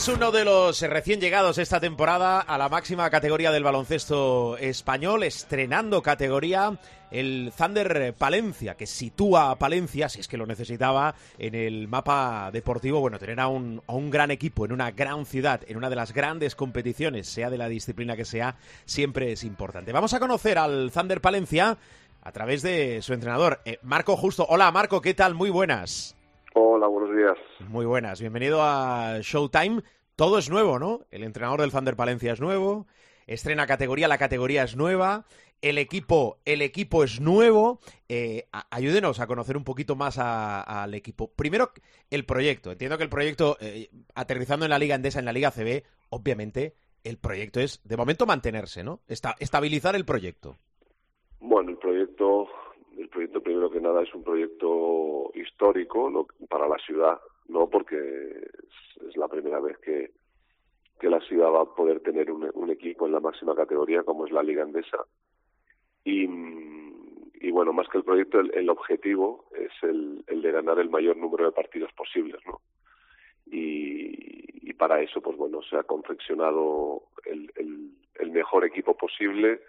Es uno de los recién llegados esta temporada a la máxima categoría del baloncesto español, estrenando categoría el Thunder Palencia, que sitúa a Palencia, si es que lo necesitaba, en el mapa deportivo. Bueno, tener a un, a un gran equipo en una gran ciudad, en una de las grandes competiciones, sea de la disciplina que sea, siempre es importante. Vamos a conocer al Thunder Palencia a través de su entrenador, eh, Marco Justo. Hola Marco, ¿qué tal? Muy buenas. Hola, buenos días. Muy buenas, bienvenido a Showtime. Todo es nuevo, ¿no? El entrenador del Thunder Palencia es nuevo, estrena categoría, la categoría es nueva, el equipo, el equipo es nuevo. Eh, ayúdenos a conocer un poquito más al equipo. Primero, el proyecto. Entiendo que el proyecto, eh, aterrizando en la Liga Endesa, en la Liga CB, obviamente el proyecto es, de momento, mantenerse, ¿no? Esta- estabilizar el proyecto. Bueno, el proyecto, el proyecto primero que nada es un proyecto histórico para la ciudad, no porque es, la primera vez que, la ciudad va a poder tener un, un equipo en la máxima categoría como es la Liga Endesa. Y, y bueno, más que el proyecto, el, objetivo es el, el de ganar el mayor número de partidos posibles, ¿no? Y, para eso, pues bueno, se ha confeccionado el, el mejor equipo posible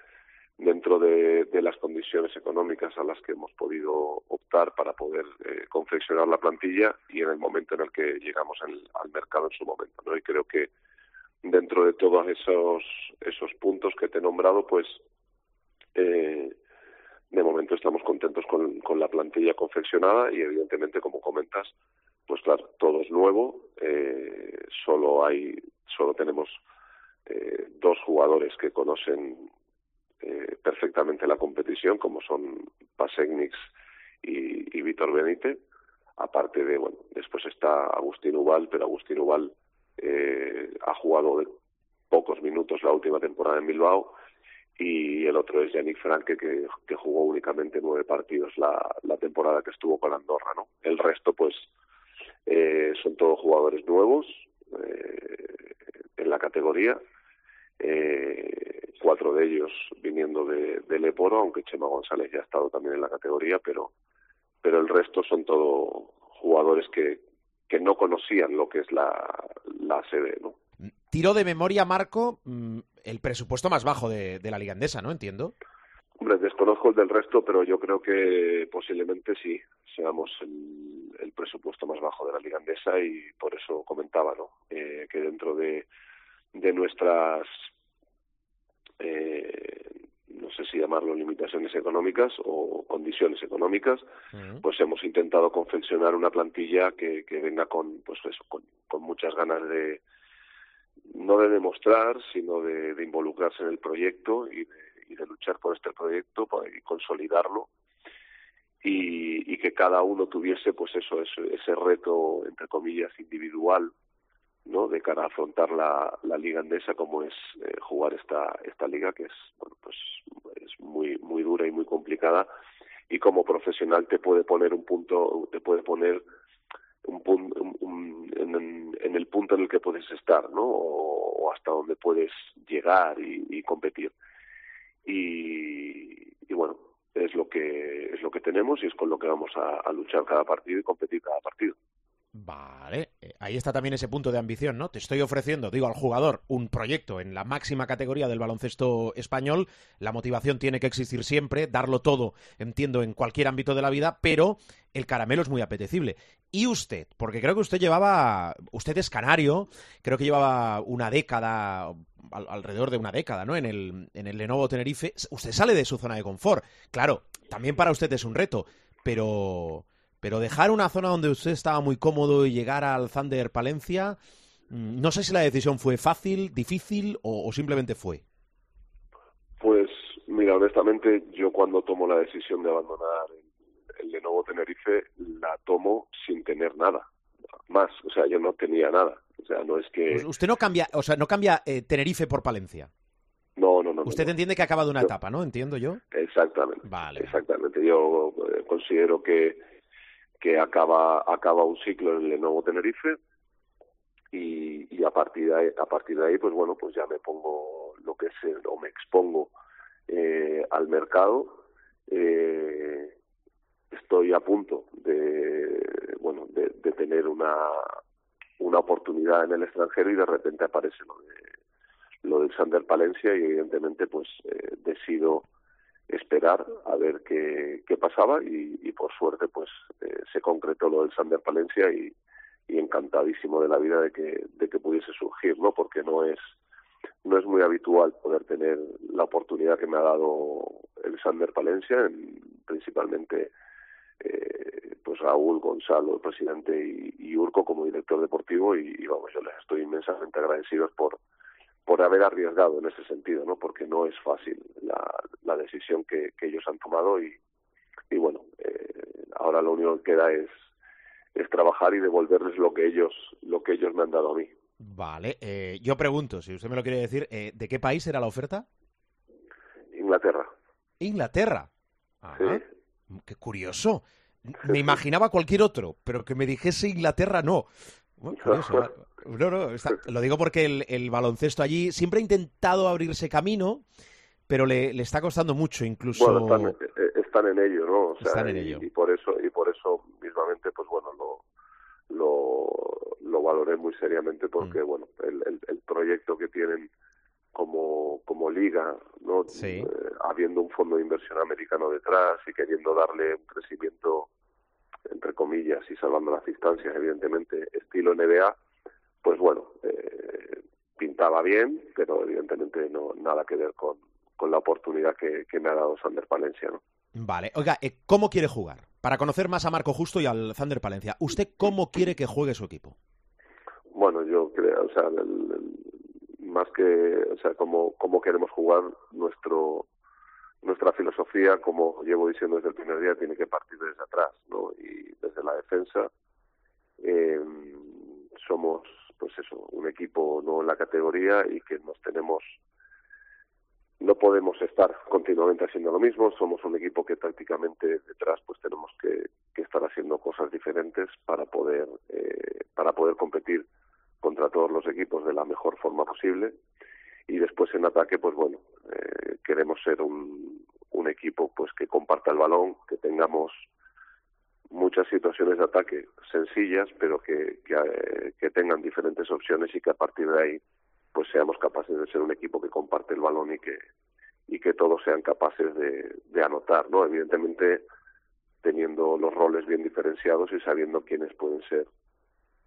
dentro de, las condiciones económicas a las que hemos podido optar para poder eh, confeccionar la plantilla y en el momento en el que llegamos al, al mercado en su momento, ¿no? Y creo que dentro de todos esos esos puntos que te he nombrado, pues eh, de momento estamos contentos con, con la plantilla confeccionada y evidentemente, como comentas, pues claro, todo es nuevo, eh, solo hay, solo tenemos eh, dos jugadores que conocen eh, perfectamente la competición, como son Pasegnics y, y Víctor Benítez. Aparte de, bueno, después está Agustín Ubal, pero Agustín Ubal eh, ha jugado de pocos minutos la última temporada en Bilbao y el otro es Yannick Franke que, que jugó únicamente nueve partidos la, la temporada que estuvo con Andorra, ¿no? El resto, pues, eh, son todos jugadores nuevos eh, en la categoría eh, cuatro de ellos viniendo de, de Leporo, aunque Chema González ya ha estado también en la categoría, pero, pero el resto son todos jugadores que, que no conocían lo que es la, la ACB, ¿no? Tiro de memoria, Marco, mm, el presupuesto más bajo de, de la Liga Endesa, ¿no? Entiendo. Hombre, desconozco el del resto, pero yo creo que posiblemente sí seamos el, el presupuesto más bajo de la Liga Andesa y por eso comentaba, ¿no? Eh, que dentro de, de nuestras, eh, no sé si llamarlo limitaciones económicas o condiciones económicas, pues hemos intentado confeccionar una plantilla que, que venga con, pues eso, con, con muchas ganas de, no de demostrar, sino de, de involucrarse en el proyecto y de, y de luchar por este proyecto y consolidarlo. Y, y que cada uno tuviese pues eso ese, ese reto entre comillas individual no de cara a afrontar la, la liga andesa como es eh, jugar esta esta liga que es bueno pues es muy muy dura y muy complicada y como profesional te puede poner un punto te puede poner un punto un- un- en, en el punto en el que puedes estar no o, hasta donde puedes llegar y, competir. Y, y bueno es lo que es lo que tenemos y es con lo que vamos a luchar cada partido y competir cada partido Vale, eh, ahí está también ese punto de ambición, ¿no? Te estoy ofreciendo, digo, al jugador un proyecto en la máxima categoría del baloncesto español. La motivación tiene que existir siempre, darlo todo, entiendo, en cualquier ámbito de la vida, pero el caramelo es muy apetecible. Y usted, porque creo que usted llevaba, usted es canario, creo que llevaba una década, al- alrededor de una década, ¿no? En el, en el Lenovo Tenerife. Usted sale de su zona de confort. Claro, también para usted es un reto, pero pero dejar una zona donde usted estaba muy cómodo y llegar al Thunder Palencia, mm, no sé si la decisión fue fácil, difícil o, o simplemente fue. Pues mira, honestamente, yo cuando tomo la decisión de abandonar el, el Lenovo Tenerife, la tomo sin tener nada más. O sea, yo no tenía nada. O sea, no es que... Pues usted no cambia, o sea, no cambia eh, Tenerife por Palencia. No, no, no. Usted no. entiende que ha acabado una etapa, ¿no? Entiendo yo. Exactamente. Vale. Exactamente. Yo eh, considero que, que acaba, acaba un ciclo en el Lenovo Tenerife y, y a partir de ahí, a partir de ahí, pues bueno, pues ya me pongo lo que es o me expongo al mercado. Estoy a punto de bueno de, tener una una oportunidad en el extranjero y de repente aparece lo de lo del Sander Palencia y evidentemente pues eh, decido esperar a ver qué, qué pasaba y, y, por suerte pues eh, se concretó lo del Sander Palencia y, y encantadísimo de la vida de que de que pudiese surgir no porque no es no es muy habitual poder tener la oportunidad que me ha dado el Sander Palencia en, principalmente eh, pues Raúl, Gonzalo, el presidente, y, Urco como director deportivo, y, vamos, yo les estoy inmensamente agradecidos por por haber arriesgado en ese sentido, ¿no? Porque no es fácil la, la decisión que, que ellos han tomado y, y bueno, eh, ahora lo único que queda es es trabajar y devolverles lo que ellos lo que ellos me han dado a mí. Vale, eh, yo pregunto, si usted me lo quiere decir, eh, ¿de qué país era la oferta? Inglaterra. Inglaterra. Qué curioso. Me imaginaba cualquier otro, pero que me dijese Inglaterra no. No, no, lo digo porque el, baloncesto allí siempre ha intentado abrirse camino, pero le, le está costando mucho incluso. Bueno, están, eh, están en ello, ¿no? O sea, están en ello. Y, por eso y por eso mismamente, pues bueno, lo lo, lo valoré muy seriamente porque mm. bueno, el, el, el proyecto que tienen como, como liga, ¿no? Eh, habiendo un fondo de inversión americano detrás y queriendo darle un crecimiento, entre comillas, y salvando las distancias, evidentemente, estilo NBA, pues bueno, eh, pintaba bien, pero evidentemente no nada que ver con, con la oportunidad que, que me ha dado Sander Palencia, ¿no? Vale, oiga, eh, ¿cómo quiere jugar? Para conocer más a Marco Justo y al Sander Palencia, ¿usted cómo quiere que juegue su equipo? Bueno, yo creo, o sea, el, más que, o sea, cómo, cómo queremos jugar nuestro nuestra filosofía, como llevo diciendo desde el primer día, tiene que partir desde atrás, ¿no? Y desde la defensa eh, somos, pues eso, un equipo no en la categoría y que nos tenemos no podemos estar continuamente haciendo lo mismo, somos un equipo que prácticamente detrás pues tenemos que, estar haciendo cosas diferentes para poder eh, para poder competir contra todos los equipos de la mejor forma posible. Y después en ataque pues bueno eh, queremos ser un, un equipo pues que comparta el balón que tengamos muchas situaciones de ataque sencillas pero que, que, eh, que tengan diferentes opciones y que a partir de ahí pues seamos capaces de ser un equipo que comparte el balón y que y que todos sean capaces de, de anotar no evidentemente teniendo los roles bien diferenciados y sabiendo quiénes pueden ser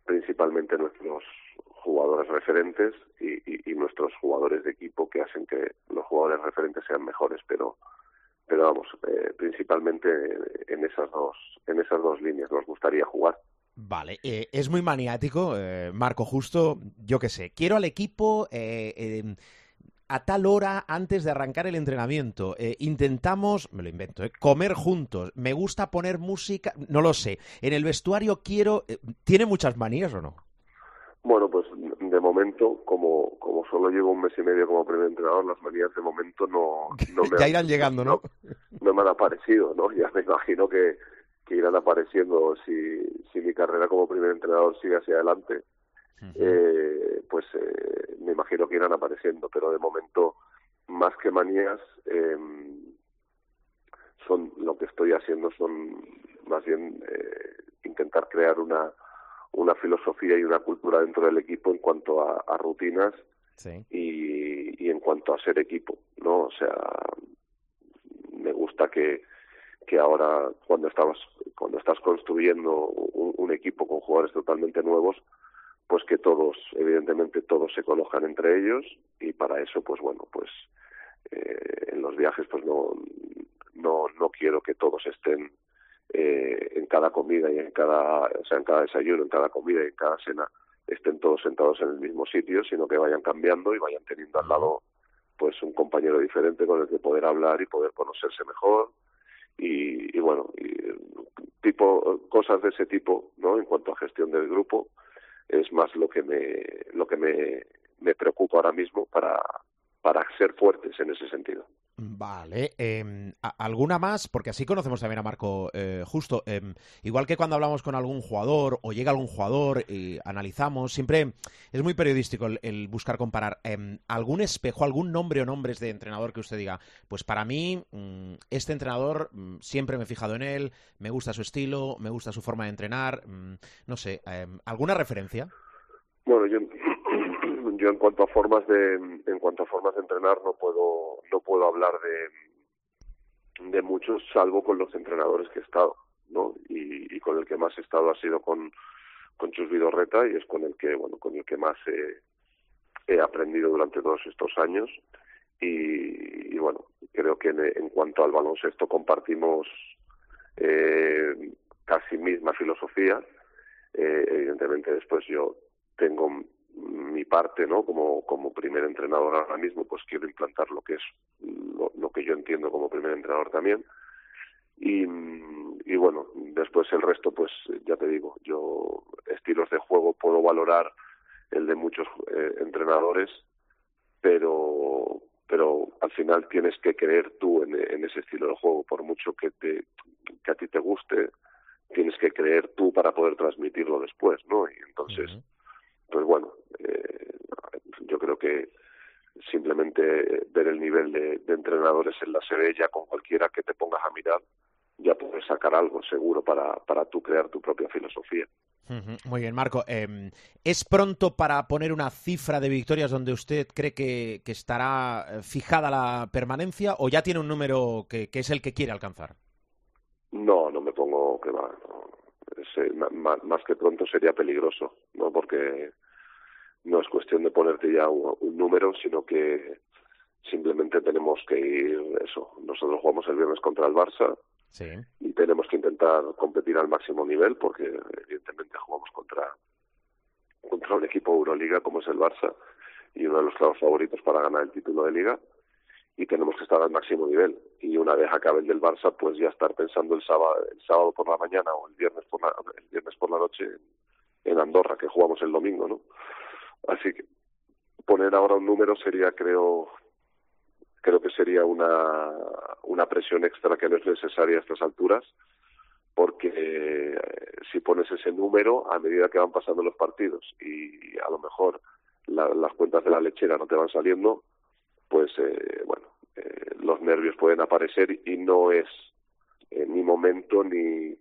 principalmente nuestros jugadores referentes y, y, nuestros jugadores de equipo que hacen que los jugadores referentes sean mejores pero pero vamos eh, principalmente en esas dos en esas dos líneas nos gustaría jugar Vale, eh, es muy maniático, eh, Marco Justo, yo qué sé, quiero al equipo eh, em, a tal hora antes de arrancar el entrenamiento. Eh, intentamos, me lo invento, eh, comer juntos. Me gusta poner música, no lo sé. En el vestuario quiero. Eh, ¿Tiene muchas manías o no? Bueno, pues de momento, como, como solo llevo un mes y medio como primer entrenador, las manías de momento no, no me ya irán llegando, ¿no? ¿no? me han aparecido, ¿no? Ya me imagino que, que irán apareciendo si, si mi carrera como primer entrenador sigue hacia adelante eh, pues eh, me imagino que irán apareciendo, pero de momento, más que manías, eh, son lo que estoy haciendo son más bien eh, intentar crear una, una filosofía y una cultura dentro del equipo en cuanto a, a rutinas y, y en cuanto a ser equipo, ¿no? O sea, me gusta que, que ahora cuando estabas cuando estás construyendo un, equipo con jugadores totalmente nuevos pues que todos, evidentemente todos se colocan entre ellos y para eso, pues bueno, pues eh, en los viajes pues no, no, no quiero que todos estén eh, en cada comida y en cada, o sea, en cada desayuno, en cada comida y en cada cena estén todos sentados en el mismo sitio, sino que vayan cambiando y vayan teniendo al lado pues un compañero diferente con el que poder hablar y poder conocerse mejor y, y bueno, y, tipo cosas de ese tipo, ¿no? En cuanto a gestión del grupo, es más lo que me lo que me, me preocupa ahora mismo para para ser fuertes en ese sentido. Vale. Em, ¿Alguna más? Porque así conocemos también a Marco eh, Justo. Em, igual que cuando hablamos con algún jugador o llega algún jugador y analizamos, siempre es muy periodístico el, buscar comparar. Em, ¿Algún espejo, algún nombre o nombres de entrenador que usted diga? Pues para mí, mm, este entrenador mm, siempre me he fijado en él, me gusta su estilo, me gusta su forma de entrenar. Mm, no sé, ¿alguna referencia? Bueno, yo yo en cuanto a formas de en cuanto a formas de entrenar no puedo no puedo hablar de de muchos salvo con los entrenadores que he estado no y, con el que más he estado ha sido con con Chus Vidorreta y es con el que bueno con el que más he, aprendido durante todos estos años. Y, bueno creo que en, cuanto al baloncesto compartimos eh, casi misma filosofía. Eh, evidentemente después yo tengo mi parte, ¿no? Como, como primer entrenador ahora mismo, pues quiero implantar lo que es lo, que yo entiendo como primer entrenador también. Y, y bueno, después el resto, pues ya te digo, yo estilos de juego puedo valorar el de muchos eh, entrenadores, pero pero al final tienes que creer tú en, en, ese estilo de juego, por mucho que te que a ti te guste, tienes que creer tú para poder transmitirlo después, ¿no? Y entonces pues bueno, eh, yo creo que simplemente ver el nivel de, entrenadores en la serie ya con cualquiera que te pongas a mirar ya puedes sacar algo seguro para, para tú crear tu propia filosofía. Muy bien, Marco. Em, ¿Es pronto para poner una cifra de victorias donde usted cree que, estará eh, fijada la permanencia o ya tiene un número que, es el que quiere alcanzar? No, no me pongo que va. más, que pronto sería peligroso, ¿no? Porque no es cuestión de ponerte ya un, número, sino que simplemente tenemos que ir eso. Nosotros jugamos el viernes contra el Barça y tenemos que intentar competir al máximo nivel porque evidentemente jugamos contra contra un equipo Euroliga como es el Barça y uno de los claros favoritos para ganar el título de liga y tenemos que estar al máximo nivel y una vez acabe el del Barça pues ya estar pensando el sábado el sábado por la mañana o el viernes por la el viernes por la noche en Andorra que jugamos el domingo no Así que poner ahora un número sería, creo, creo que sería una, una presión extra que no es necesaria a estas alturas, porque eh, si pones ese número a medida que van pasando los partidos y a lo mejor las cuentas de la lechera no te van saliendo, pues eh, bueno, eh, los nervios pueden aparecer y no es ni momento ni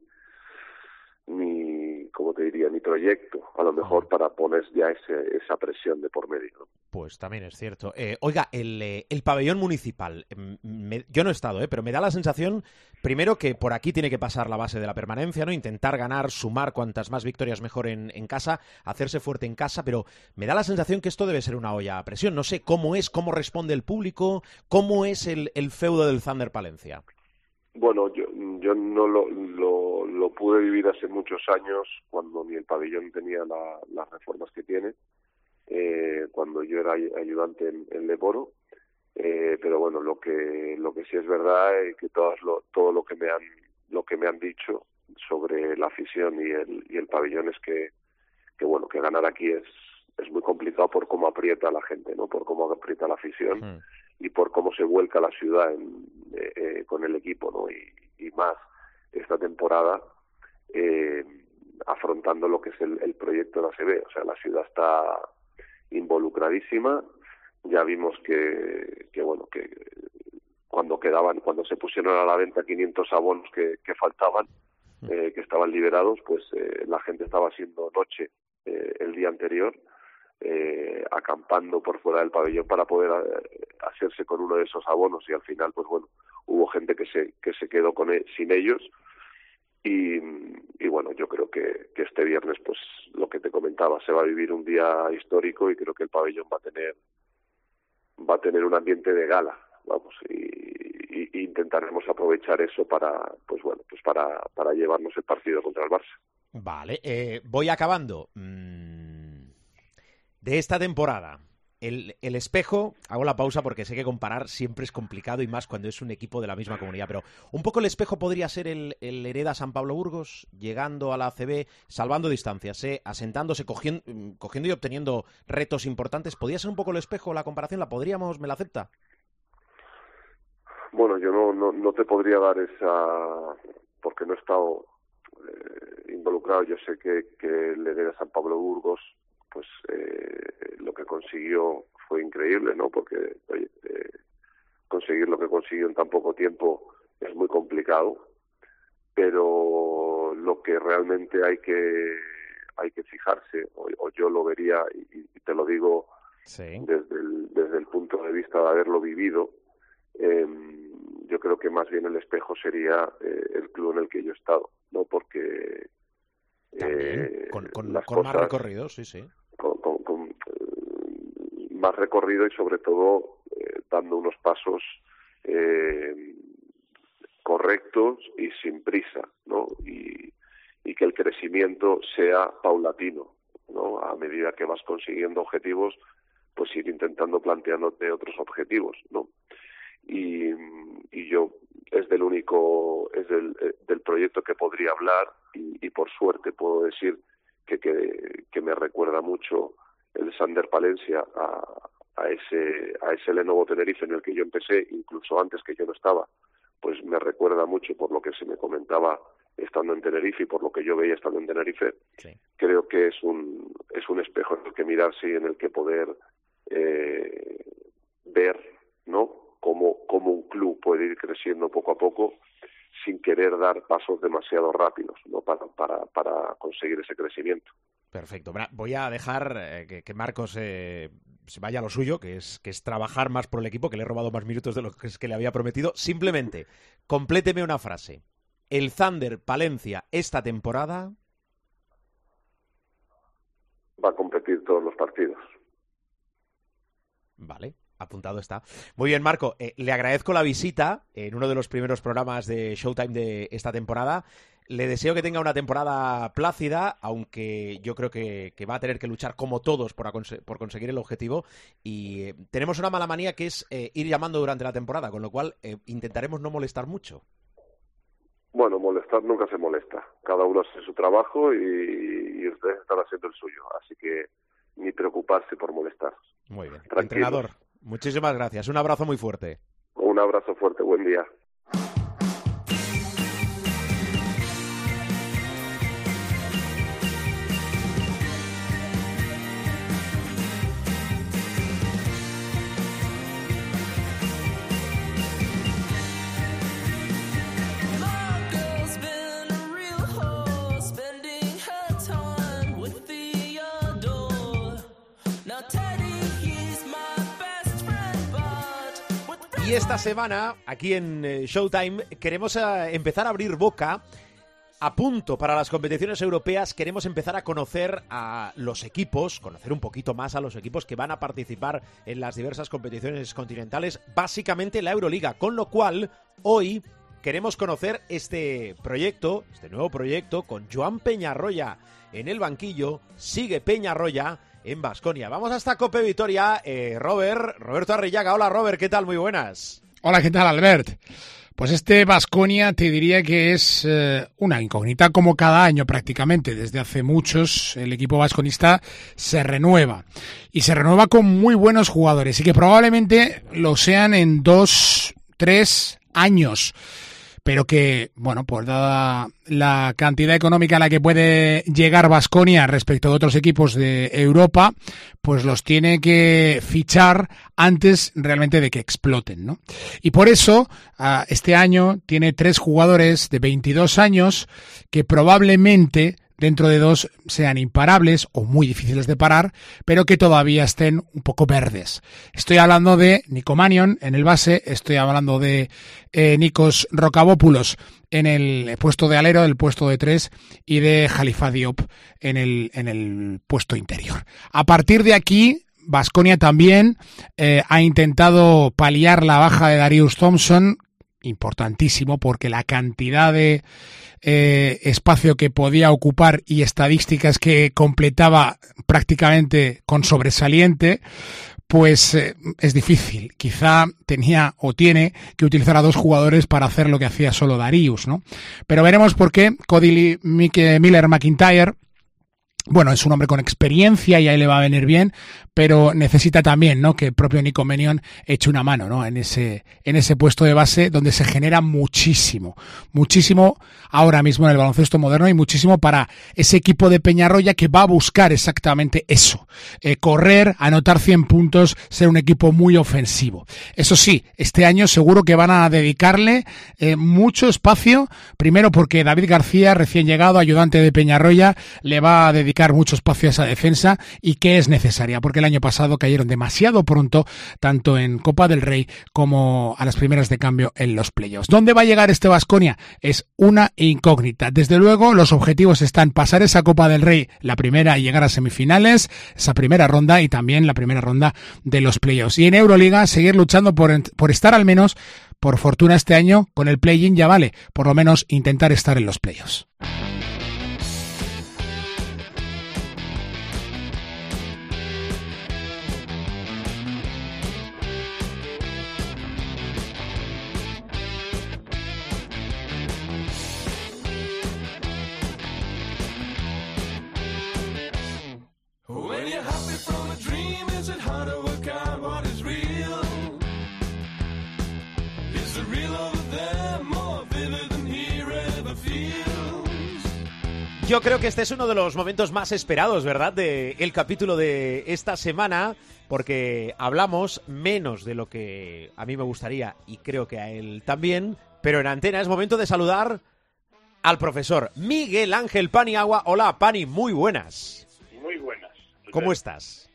ni, como te diría, mi proyecto, a lo mejor para poner ya ese, esa presión de por medio. Pues también es cierto. Eh, oiga, el, eh, el, pabellón municipal, mm, yo no he estado, eh, pero me da la sensación, primero, que por aquí tiene que pasar la base de la permanencia, ¿no? Intentar ganar, sumar cuantas más victorias mejor en, en casa, hacerse fuerte en casa, pero me da la sensación que esto debe ser una olla a presión. No sé cómo es, cómo responde el público, cómo es el, el feudo del Thunder Palencia. Bueno, yo, yo no lo, lo, lo, pude vivir hace muchos años cuando ni el pabellón tenía la, las reformas que tiene, eh, cuando yo era ayudante en, en Leporo. Eh, pero bueno, lo que lo que sí es verdad es que todas lo, todo lo que me han lo que me han dicho sobre la afición y el y el pabellón es que que bueno que ganar aquí es es muy complicado por cómo aprieta la gente, ¿no? Por cómo aprieta la afición y por cómo se vuelca la ciudad en, eh, eh, con el equipo, ¿no? Y, y más esta temporada eh, afrontando lo que es el, el proyecto de la CB. O sea, la ciudad está involucradísima. Ya vimos que, que bueno, que cuando quedaban, cuando se pusieron a la venta 500 abonos que, que faltaban, eh, que estaban liberados, pues eh, la gente estaba haciendo noche eh, el día anterior eh, acampando por fuera del pabellón para poder eh, hacerse con uno de esos abonos. Y al final pues bueno hubo gente que se que se quedó con e, sin ellos. Y, y bueno yo creo que, que este viernes pues lo que te comentaba se va a vivir un día histórico y creo que el pabellón va a tener va a tener un ambiente de gala vamos. Y, y, intentaremos aprovechar eso para pues bueno pues para para llevarnos el partido contra el Barça. Vale eh, voy acabando. Mm de esta temporada. El, el, espejo, hago la pausa porque sé que comparar siempre es complicado y más cuando es un equipo de la misma comunidad, pero un poco el espejo podría ser el, el Hereda San Pablo Burgos, llegando a la ACB, salvando distancias, ¿eh? asentándose, cogiendo, cogiendo y obteniendo retos importantes. ¿Podría ser un poco el espejo la comparación? ¿La podríamos, me la acepta? Bueno, yo no, no, no te podría dar esa, porque no he estado eh, involucrado. Yo sé que, que el San Pablo Burgos, pues eh, lo que consiguió fue increíble, ¿no? Porque oye, eh, conseguir lo que consiguió en tan poco tiempo es muy complicado, pero lo que realmente hay que hay que fijarse, o, yo lo vería, y, te lo digo desde, el, desde el punto de vista de haberlo vivido, eh, yo creo que más bien el espejo sería eh, el club en el que yo he estado, ¿no? Porque eh, con, más recorrido, sí, sí. Eh, más recorrido y sobre todo eh, dando unos pasos correctos y sin prisa, ¿no? Y, y que el crecimiento sea paulatino, ¿no? A medida que vas consiguiendo objetivos, pues ir intentando planteándote otros objetivos, ¿no? y, yo es del único, es del, eh, del proyecto que podría hablar y, y por suerte puedo decir que, que, que, me recuerda mucho el Sander Palencia a, a ese a ese Lenovo Tenerife en el que yo empecé, incluso antes que yo no estaba, pues me recuerda mucho por lo que se me comentaba estando en Tenerife y por lo que yo veía estando en Tenerife. Sí. Creo que es un es un espejo en el que mirarse y en el que poder eh, ver, ¿no? cómo, cómo un club puede ir creciendo poco a poco sin querer dar pasos demasiado rápidos ¿no? para, para, para conseguir ese crecimiento. Perfecto. Voy a dejar eh, que, que, Marcos eh, se vaya a lo suyo, que es, que es trabajar más por el equipo, que le he robado más minutos de lo que, es que le había prometido. Simplemente, compléteme una frase. El Thunder Palencia esta temporada va a competir todos los partidos. Vale. Apuntado está. Muy bien, Marco. Eh, le agradezco la visita en uno de los primeros programas de Showtime de esta temporada. Le deseo que tenga una temporada plácida, aunque yo creo que, que va a tener que luchar como todos por, por conseguir el objetivo. Y eh, tenemos una mala manía que es eh, ir llamando durante la temporada, con lo cual eh, intentaremos no molestar mucho. Bueno, molestar nunca se molesta. Cada uno hace su trabajo y, y ustedes están haciendo el suyo. Así que ni preocuparse por molestar. Muy bien. Entrenador, Muchísimas gracias. Un abrazo muy fuerte. Un abrazo fuerte. Buen día. Esta semana, aquí en eh, Showtime, queremos eh, empezar a abrir boca. A punto para las competiciones europeas, queremos empezar a conocer a los equipos, conocer un poquito más a los equipos que van a participar en las diversas competiciones continentales, básicamente la Euroliga. Con lo cual, hoy queremos conocer este proyecto, este nuevo proyecto, con Joan Peñarroya en el banquillo. Sigue Peñarroya en Basconia. Vamos hasta Cope Vitoria. Eh, Robert, Roberto Arrillaga. Hola, Robert, ¿qué tal? Muy buenas. Hola, ¿qué tal, Albert? Pues este Basconia te diría que es eh, una incógnita como cada año prácticamente. Desde hace muchos el equipo vasconista se renueva y se renueva con muy buenos jugadores y que probablemente lo sean en dos, tres años pero que, bueno, pues dada la cantidad económica a la que puede llegar Vasconia respecto a otros equipos de Europa, pues los tiene que fichar antes realmente de que exploten, ¿no? Y por eso, este año tiene tres jugadores de 22 años que probablemente dentro de dos sean imparables o muy difíciles de parar, pero que todavía estén un poco verdes. Estoy hablando de Nico Manion en el base, estoy hablando de eh, Nikos Rocabópulos en el puesto de alero, el puesto de tres, y de Jalifa Diop en el, en el puesto interior. A partir de aquí, Vasconia también eh, ha intentado paliar la baja de Darius Thompson, importantísimo porque la cantidad de eh, espacio que podía ocupar y estadísticas que completaba prácticamente con sobresaliente, pues eh, es difícil. Quizá tenía o tiene que utilizar a dos jugadores para hacer lo que hacía solo Darius, ¿no? Pero veremos por qué Cody Miller McIntyre bueno, es un hombre con experiencia y ahí le va a venir bien pero necesita también, ¿no? Que el propio Nico Menion eche una mano, ¿no? En ese, en ese puesto de base donde se genera muchísimo, muchísimo ahora mismo en el baloncesto moderno y muchísimo para ese equipo de Peñarroya que va a buscar exactamente eso, eh, correr, anotar 100 puntos, ser un equipo muy ofensivo. Eso sí, este año seguro que van a dedicarle eh, mucho espacio, primero porque David García, recién llegado, ayudante de Peñarroya, le va a dedicar mucho espacio a esa defensa y que es necesaria, porque el año pasado cayeron demasiado pronto, tanto en Copa del Rey como a las primeras de cambio en los playoffs. ¿Dónde va a llegar este Vasconia? Es una incógnita. Desde luego, los objetivos están pasar esa Copa del Rey, la primera, y llegar a semifinales, esa primera ronda y también la primera ronda de los playoffs. Y en Euroliga, seguir luchando por, por estar al menos, por fortuna este año, con el play-in ya vale, por lo menos intentar estar en los playoffs. Yo creo que este es uno de los momentos más esperados, ¿verdad? De el capítulo de esta semana, porque hablamos menos de lo que a mí me gustaría y creo que a él también, pero en antena es momento de saludar al profesor Miguel Ángel Paniagua. Hola, Pani, muy buenas. Muy buenas. ¿Cómo estás?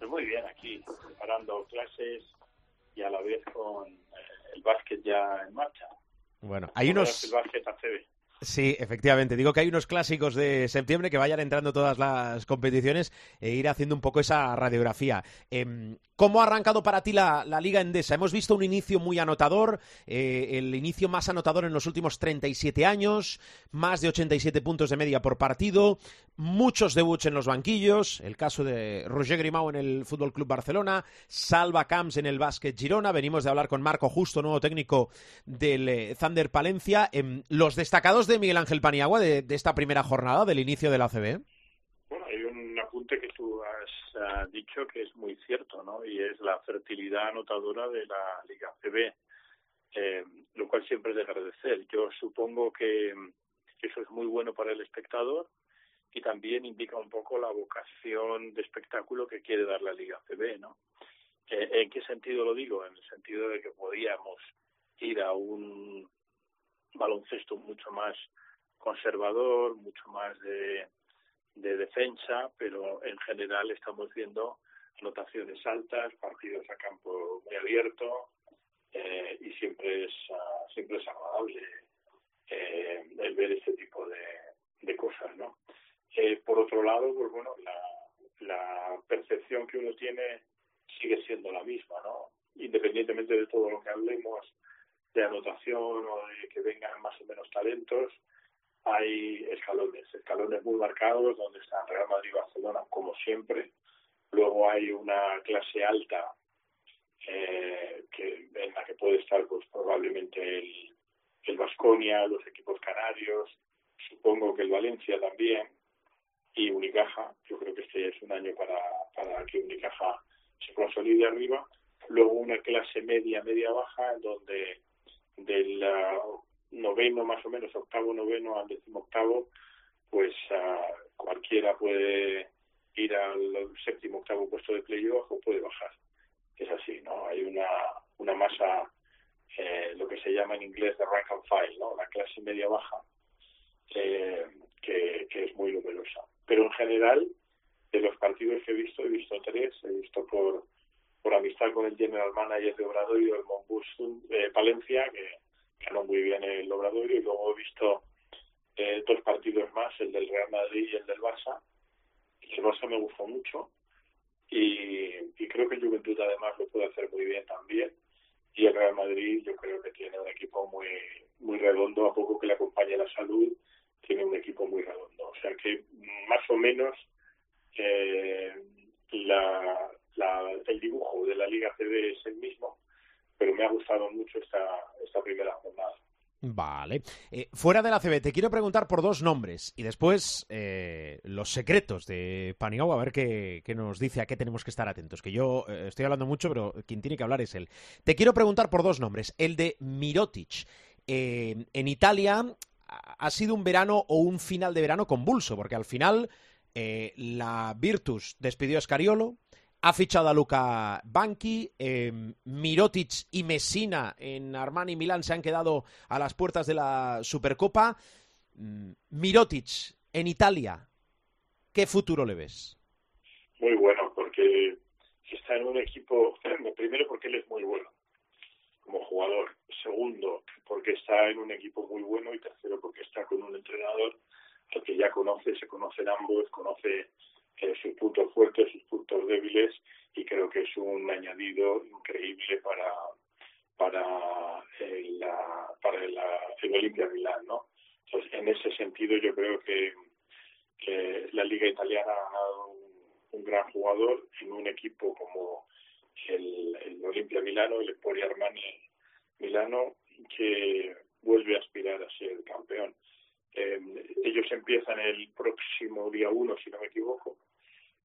Pues muy bien, aquí preparando clases y a la vez con eh, el básquet ya en marcha. Bueno, hay unos... El básquet ACB. Sí, efectivamente. Digo que hay unos clásicos de septiembre que vayan entrando todas las competiciones e ir haciendo un poco esa radiografía. Em, ¿Cómo ha arrancado para ti la, Liga Endesa? Hemos visto un inicio muy anotador, eh, el inicio más anotador en los últimos 37 años, más de 87 puntos de media por partido, muchos debuts en los banquillos, el caso de Roger Grimau en el Fútbol Club Barcelona, Salva Camps en el Básquet Girona, venimos de hablar con Marco Justo, nuevo técnico del eh, Thunder Palencia. Em, los destacados de Miguel Ángel Paniagua de, de esta primera jornada, del inicio de la ACB. Bueno, hay un apunte que tú has ah, dicho que es muy cierto, ¿no? Y es la fertilidad anotadora de la Liga ACB, eh, lo cual siempre es de agradecer. Yo supongo que que eso es muy bueno para el espectador y también indica un poco la vocación de espectáculo que quiere dar la Liga ACB, ¿no? ¿En qué sentido lo digo? En el sentido de que podíamos ir a un baloncesto mucho más conservador, mucho más de, de defensa, pero en general estamos viendo anotaciones altas, partidos a campo muy abierto eh, y siempre es uh, siempre es agradable eh, el ver este tipo de, de cosas, ¿no? Eh, por otro lado, pues bueno, la, percepción que uno tiene sigue siendo la misma, ¿no? Independientemente de todo lo que hablemos de anotación o de que vengan más o menos talentos, hay escalones, escalones muy marcados donde están Real Madrid y Barcelona, como siempre. Luego hay una clase alta eh, que, en la que puede estar pues probablemente el, el Vasconia, los equipos canarios, supongo que el Valencia también, y Unicaja. Yo creo que este es un año para, para que Unicaja se consolide arriba. Luego una clase media, media-baja, donde del uh, noveno más o menos, octavo, noveno al decimoctavo, pues uh, cualquiera puede ir al séptimo, octavo puesto de playoff o puede bajar. Es así, ¿no? Hay una, una masa, eh, lo que se llama en inglés de rank and file, ¿no? La clase media-baja, eh, que, que es muy numerosa. Pero en general, de los partidos que he visto, he visto tres, he visto por por amistad con el general manager de Obradoiro, el Monbus de Palencia, que ganó muy bien el Obradoiro, y luego he visto eh, dos partidos más, el del Real Madrid y el del Barça. El Barça me gustó mucho y, y creo que Juventud además lo puede hacer muy bien también. Y el Real Madrid yo creo que tiene un equipo muy muy redondo, a poco que le acompañe la salud, tiene un equipo muy redondo. O sea que más o menos eh, la, la, el dibujo de la Liga CB es el mismo, pero me ha gustado mucho esta, esta primera jornada. Vale. Eh, fuera de la CB, te quiero preguntar por dos nombres y después eh, los secretos de Paniagua, a ver qué, qué, nos dice, a qué tenemos que estar atentos. Que yo estoy hablando mucho, pero quien tiene que hablar es él. Te quiero preguntar por dos nombres. El de Mirotic. en Italia ha sido un verano o un final de verano convulso, porque al final la Virtus despidió a Scariolo, ha fichado a Luca Banchi, eh, Mirotic y Messina en Armani Milán se han quedado a las puertas de la Supercopa. Mm, Mirotic en Italia, ¿qué futuro le ves? Muy bueno, porque está en un equipo, primero porque él es muy bueno como jugador, segundo porque está en un equipo muy bueno. Y tercero porque está con un entrenador al que ya conoce, se conocen ambos, conoce eh, sus puntos fuertes, sus puntos débiles. Y creo que es un añadido increíble para para el, la, para la, el Olimpia Milán, ¿no? Entonces, en ese sentido, yo creo que, que la Liga Italiana ha ganado un, gran jugador en un equipo como el, el Olimpia Milano, el Emporio Armani Milano, que vuelve a aspirar a ser campeón. Eh, ellos empiezan el próximo día 1, si no me equivoco,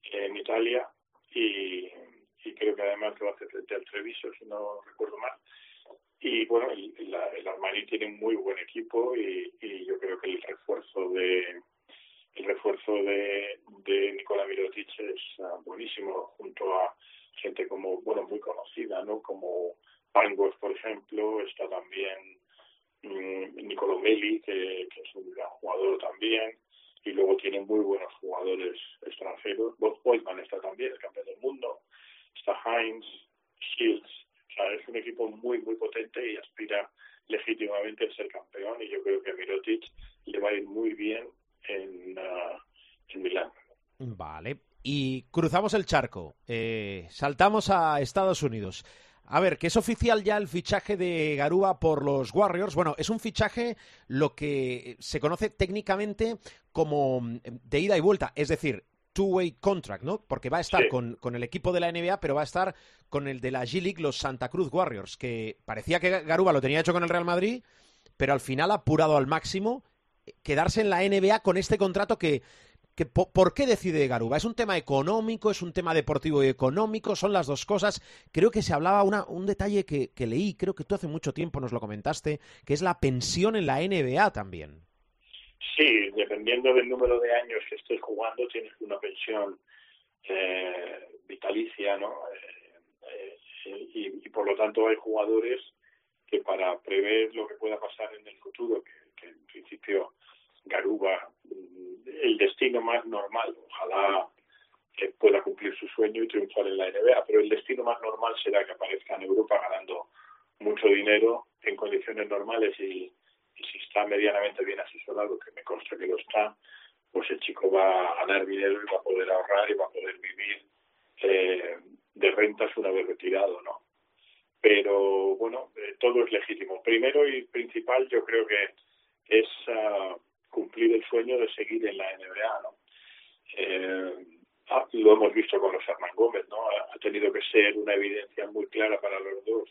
en Italia y, y, creo que además lo hace frente al Treviso, si no recuerdo mal. Y bueno, el, el Armani tiene un muy buen equipo y, y, yo creo que el refuerzo de el refuerzo de, de Nicola Mirotic es uh, buenísimo junto a gente como bueno muy conocida, ¿no? Como Pangos, por ejemplo, está también mm, Nicolo que, que es un gran jugador también y luego tienen muy buenos jugadores extranjeros. Bob está también, el campeón del mundo. Está Heinz, Shields. O sea, es un equipo muy, muy potente y aspira legítimamente a ser campeón. Y yo creo que a Mirotic le va a ir muy bien en, uh, en Milán. Vale. Y cruzamos el charco. Eh, saltamos a Estados Unidos. A ver, que es oficial ya el fichaje de Garúa por los Warriors. Bueno, es un fichaje lo que se conoce técnicamente como mm, de ida y vuelta, es decir, two-way contract, ¿no? Porque va a estar sí. con, con, el equipo de la NBA, pero va a estar con el de la G-League, los Santa Cruz Warriors, que parecía que Garúa lo tenía hecho con el Real Madrid, pero al final ha apurado al máximo quedarse en la NBA con este contrato que que po ¿por qué decide Garuba? ¿Es un tema económico? ¿Es un tema deportivo y económico? ¿Son las dos cosas? Creo que se hablaba una, un detalle que, que, leí, creo que tú hace mucho tiempo nos lo comentaste, que es la pensión en la NBA también. Sí, dependiendo del número de años que estés jugando, tienes una pensión eh, vitalicia, ¿no? Eh, eh, y, y, por lo tanto hay jugadores que para prever lo que pueda pasar en el futuro, que, que en principio Garuba el destino más normal. Ojalá que pueda cumplir su sueño y triunfar en la NBA, pero el destino más normal será que aparezca en Europa ganando mucho dinero en condiciones normales y, y si está medianamente bien asesorado, que me consta que lo está, pues el chico va a ganar dinero y va a poder ahorrar y va a poder vivir eh, de rentas una vez retirado, ¿no? Pero bueno, eh, todo es legítimo. Primero y principal, yo creo que es uh, cumplir el sueño de seguir en la NBA, ¿no? Eh, ah, lo hemos visto con los Hernán Gómez, ¿no? Ha, tenido que ser una evidencia muy clara para los dos,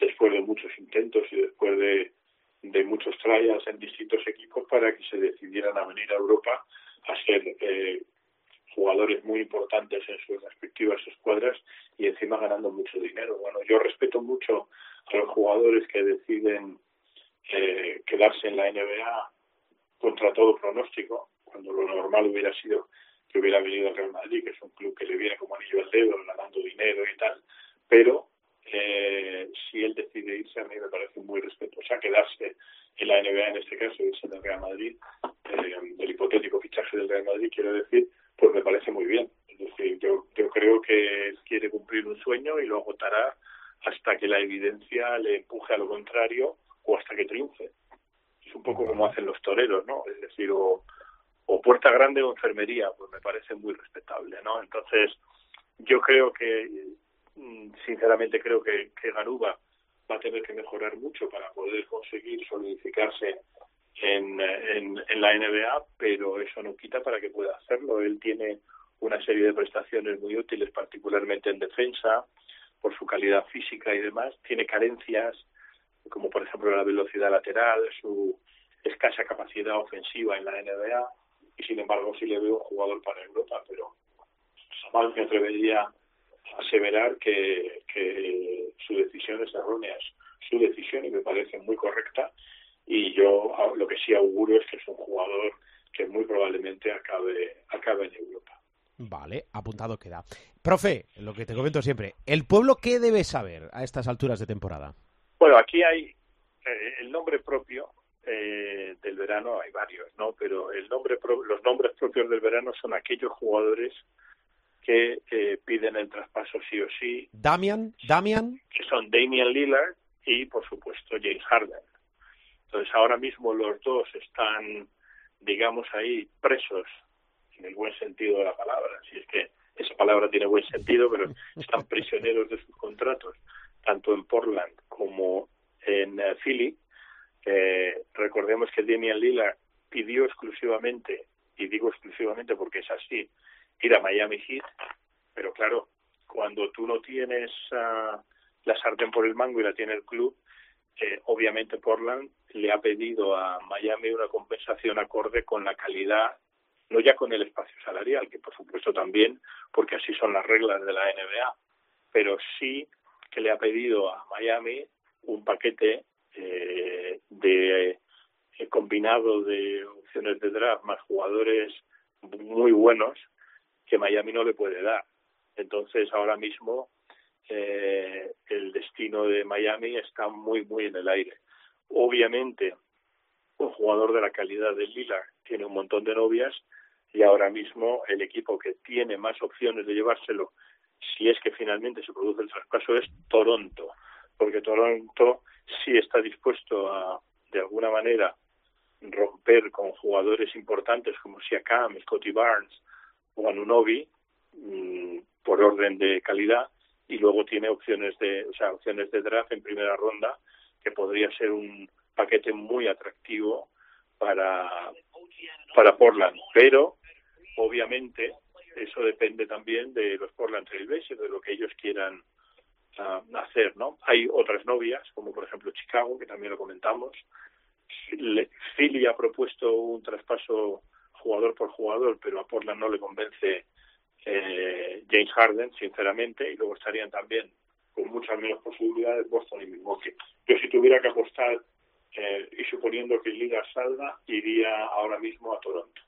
después de muchos intentos y después de, de muchos trials en distintos equipos para que se decidieran a venir a Europa a ser eh, jugadores muy importantes en sus respectivas escuadras y encima ganando mucho dinero. Bueno, yo respeto mucho a los jugadores que deciden eh, quedarse en la NBA contra todo pronóstico, cuando lo normal hubiera sido que hubiera venido al Real Madrid, que es un club que le viene como anillo al dedo, ganando dinero y tal, pero eh, si él decide irse, a mí me parece muy respetuoso. Quedarse en la NBA en este caso, irse del Real Madrid, eh, del hipotético fichaje del Real Madrid, quiero decir, pues me parece muy bien. Es decir, yo, yo creo que él quiere cumplir un sueño y lo agotará hasta que la evidencia le empuje a lo contrario o hasta que triunfe poco como hacen los toreros, ¿no? Es decir, o, puerta grande o enfermería, pues me parece muy respetable, ¿no? Entonces, yo creo que, mm, sinceramente creo que, que Garuba va a tener que mejorar mucho para poder conseguir solidificarse en, en la NBA, pero eso no quita para que pueda hacerlo. Él tiene una serie de prestaciones muy útiles, particularmente en defensa, por su calidad física y demás. Tiene carencias como por ejemplo la velocidad lateral, su escasa capacidad ofensiva en la NBA, y sin embargo sí le veo un jugador para Europa, pero jamás me atrevería a aseverar que, que su decisión es errónea, es su decisión y me parece muy correcta, y yo lo que sí auguro es que es un jugador que muy probablemente acabe, acabe en Europa. Vale, apuntado queda. Profe, lo que te comento siempre, ¿el pueblo qué debe saber a estas alturas de temporada? Bueno, aquí hay eh, el nombre propio eh, del verano, hay varios, ¿no? Pero el nombre los nombres propios del verano son aquellos jugadores que eh, piden el traspaso sí o sí. Damian, Damian. Que son Damian Lillard y, por supuesto, James Harden. Entonces, ahora mismo los dos están, digamos, ahí presos en el buen sentido de la palabra, si es que esa palabra tiene buen sentido, pero están prisioneros de sus contratos, tanto en Portland como en eh, Philly. Eh, recordemos que Damian Lillard pidió exclusivamente, y digo exclusivamente porque es así, ir a Miami Heat, pero claro, cuando tú no tienes uh, la sartén por el mango y la tiene el club, eh, obviamente Portland le ha pedido a Miami una compensación acorde con la calidad no ya con el espacio salarial, que por supuesto también, porque así son las reglas de la NBA, pero sí que le ha pedido a Miami un paquete eh, de eh, combinado de opciones de draft más jugadores muy buenos que Miami no le puede dar. Entonces ahora mismo eh, el destino de Miami está muy muy en el aire. Obviamente un jugador de la calidad de Lillard tiene un montón de novias y ahora mismo el equipo que tiene más opciones de llevárselo, si es que finalmente se produce el traspaso, es Toronto, porque Toronto sí está dispuesto a, de alguna manera, romper con jugadores importantes como Siakam, Scotty Barnes o Anunobi mm, por orden de calidad y luego tiene opciones de, o sea, opciones de draft en primera ronda que podría ser un paquete muy atractivo para para Portland, pero obviamente eso depende también de los Portland Trailblazers, de lo que ellos quieran uh, hacer, ¿no? Hay otras novias, como por ejemplo Chicago, que también lo comentamos. Philly ha propuesto un traspaso jugador por jugador, pero a Portland no le convence eh, James Harden, sinceramente, y luego estarían también con muchas menos posibilidades Boston y Milwaukee. Yo si tuviera que apostar eh, y suponiendo que Liga salga, iría ahora mismo a Toronto.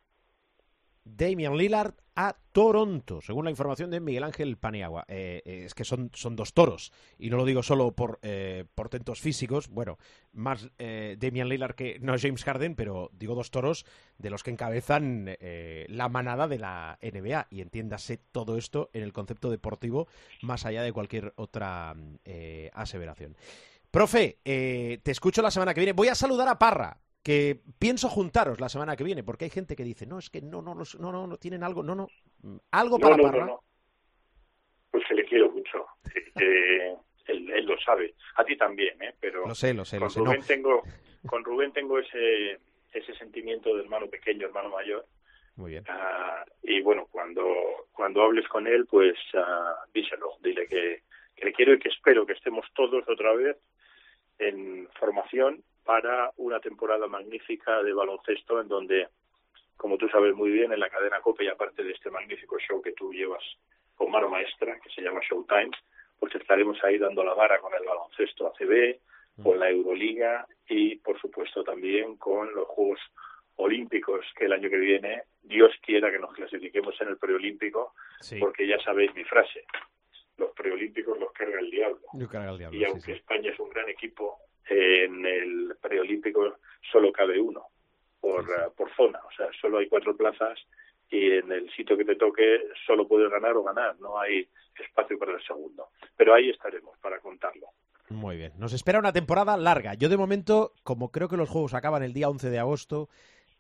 Damian Lillard a Toronto, según la información de Miguel Ángel Paniagua. Eh, eh, es que son, son dos toros, y no lo digo solo por eh, portentos físicos, bueno, más eh, Damian Lillard que no James Harden, pero digo dos toros de los que encabezan la manada de la NBA, y entiéndase todo esto en el concepto deportivo más allá de cualquier otra aseveración. Profe, te escucho la semana que viene. Voy a saludar a Parra, que pienso juntaros la semana que viene, porque hay gente que dice, no, es que no, no, los- no, no, no tienen algo, no, no, algo No, para no, Parra. no, no. Pues que le quiero mucho. Eh, él, él lo sabe. A ti también, ¿eh? Pero Lo sé, lo sé, con lo sé. Rubén tengo, con Rubén tengo ese ese sentimiento de hermano pequeño, hermano mayor. muy bien. Ah, y bueno, cuando cuando hables con él, pues ah, díselo, dile que, que le quiero y que espero que estemos todos otra vez en formación para una temporada magnífica de baloncesto en donde, como tú sabes muy bien, en la cadena COPE y aparte de este magnífico show que tú llevas con mano maestra, que se llama Showtime, pues estaremos ahí dando la vara con el baloncesto ACB, con la Euroliga y, por supuesto, también con los Juegos Olímpicos que el año que viene, Dios quiera que nos clasifiquemos en el preolímpico, Sí, porque ya sabéis mi frase, los preolímpicos los carga el diablo. el Y sí, aunque sí. España es un gran equipo, en el preolímpico solo cabe uno por, Sí, por zona, o sea, solo hay cuatro plazas y en el sitio que te toque solo puedes ganar o ganar, no hay espacio para el segundo. Pero ahí estaremos para contarlo. Muy bien. Nos espera una temporada larga. Yo de momento, como creo que los juegos acaban el día 11 de agosto,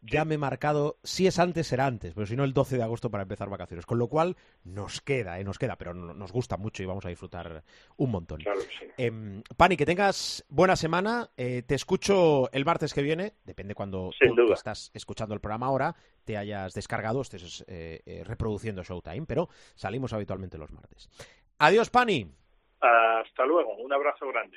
ya me he marcado, si es antes, será antes, pero si no el 12 de agosto para empezar vacaciones. Con lo cual nos queda, ¿eh? nos queda, pero no- nos gusta mucho y vamos a disfrutar un montón. Claro que sí. Em, Pani, que tengas buena semana. Eh, te escucho el martes que viene. Depende cuando Sin tú, que duda. estás escuchando el programa ahora, te hayas descargado, estés eh, eh, reproduciendo Showtime, pero salimos habitualmente los martes. Adiós, Pani. Hasta luego, un abrazo grande.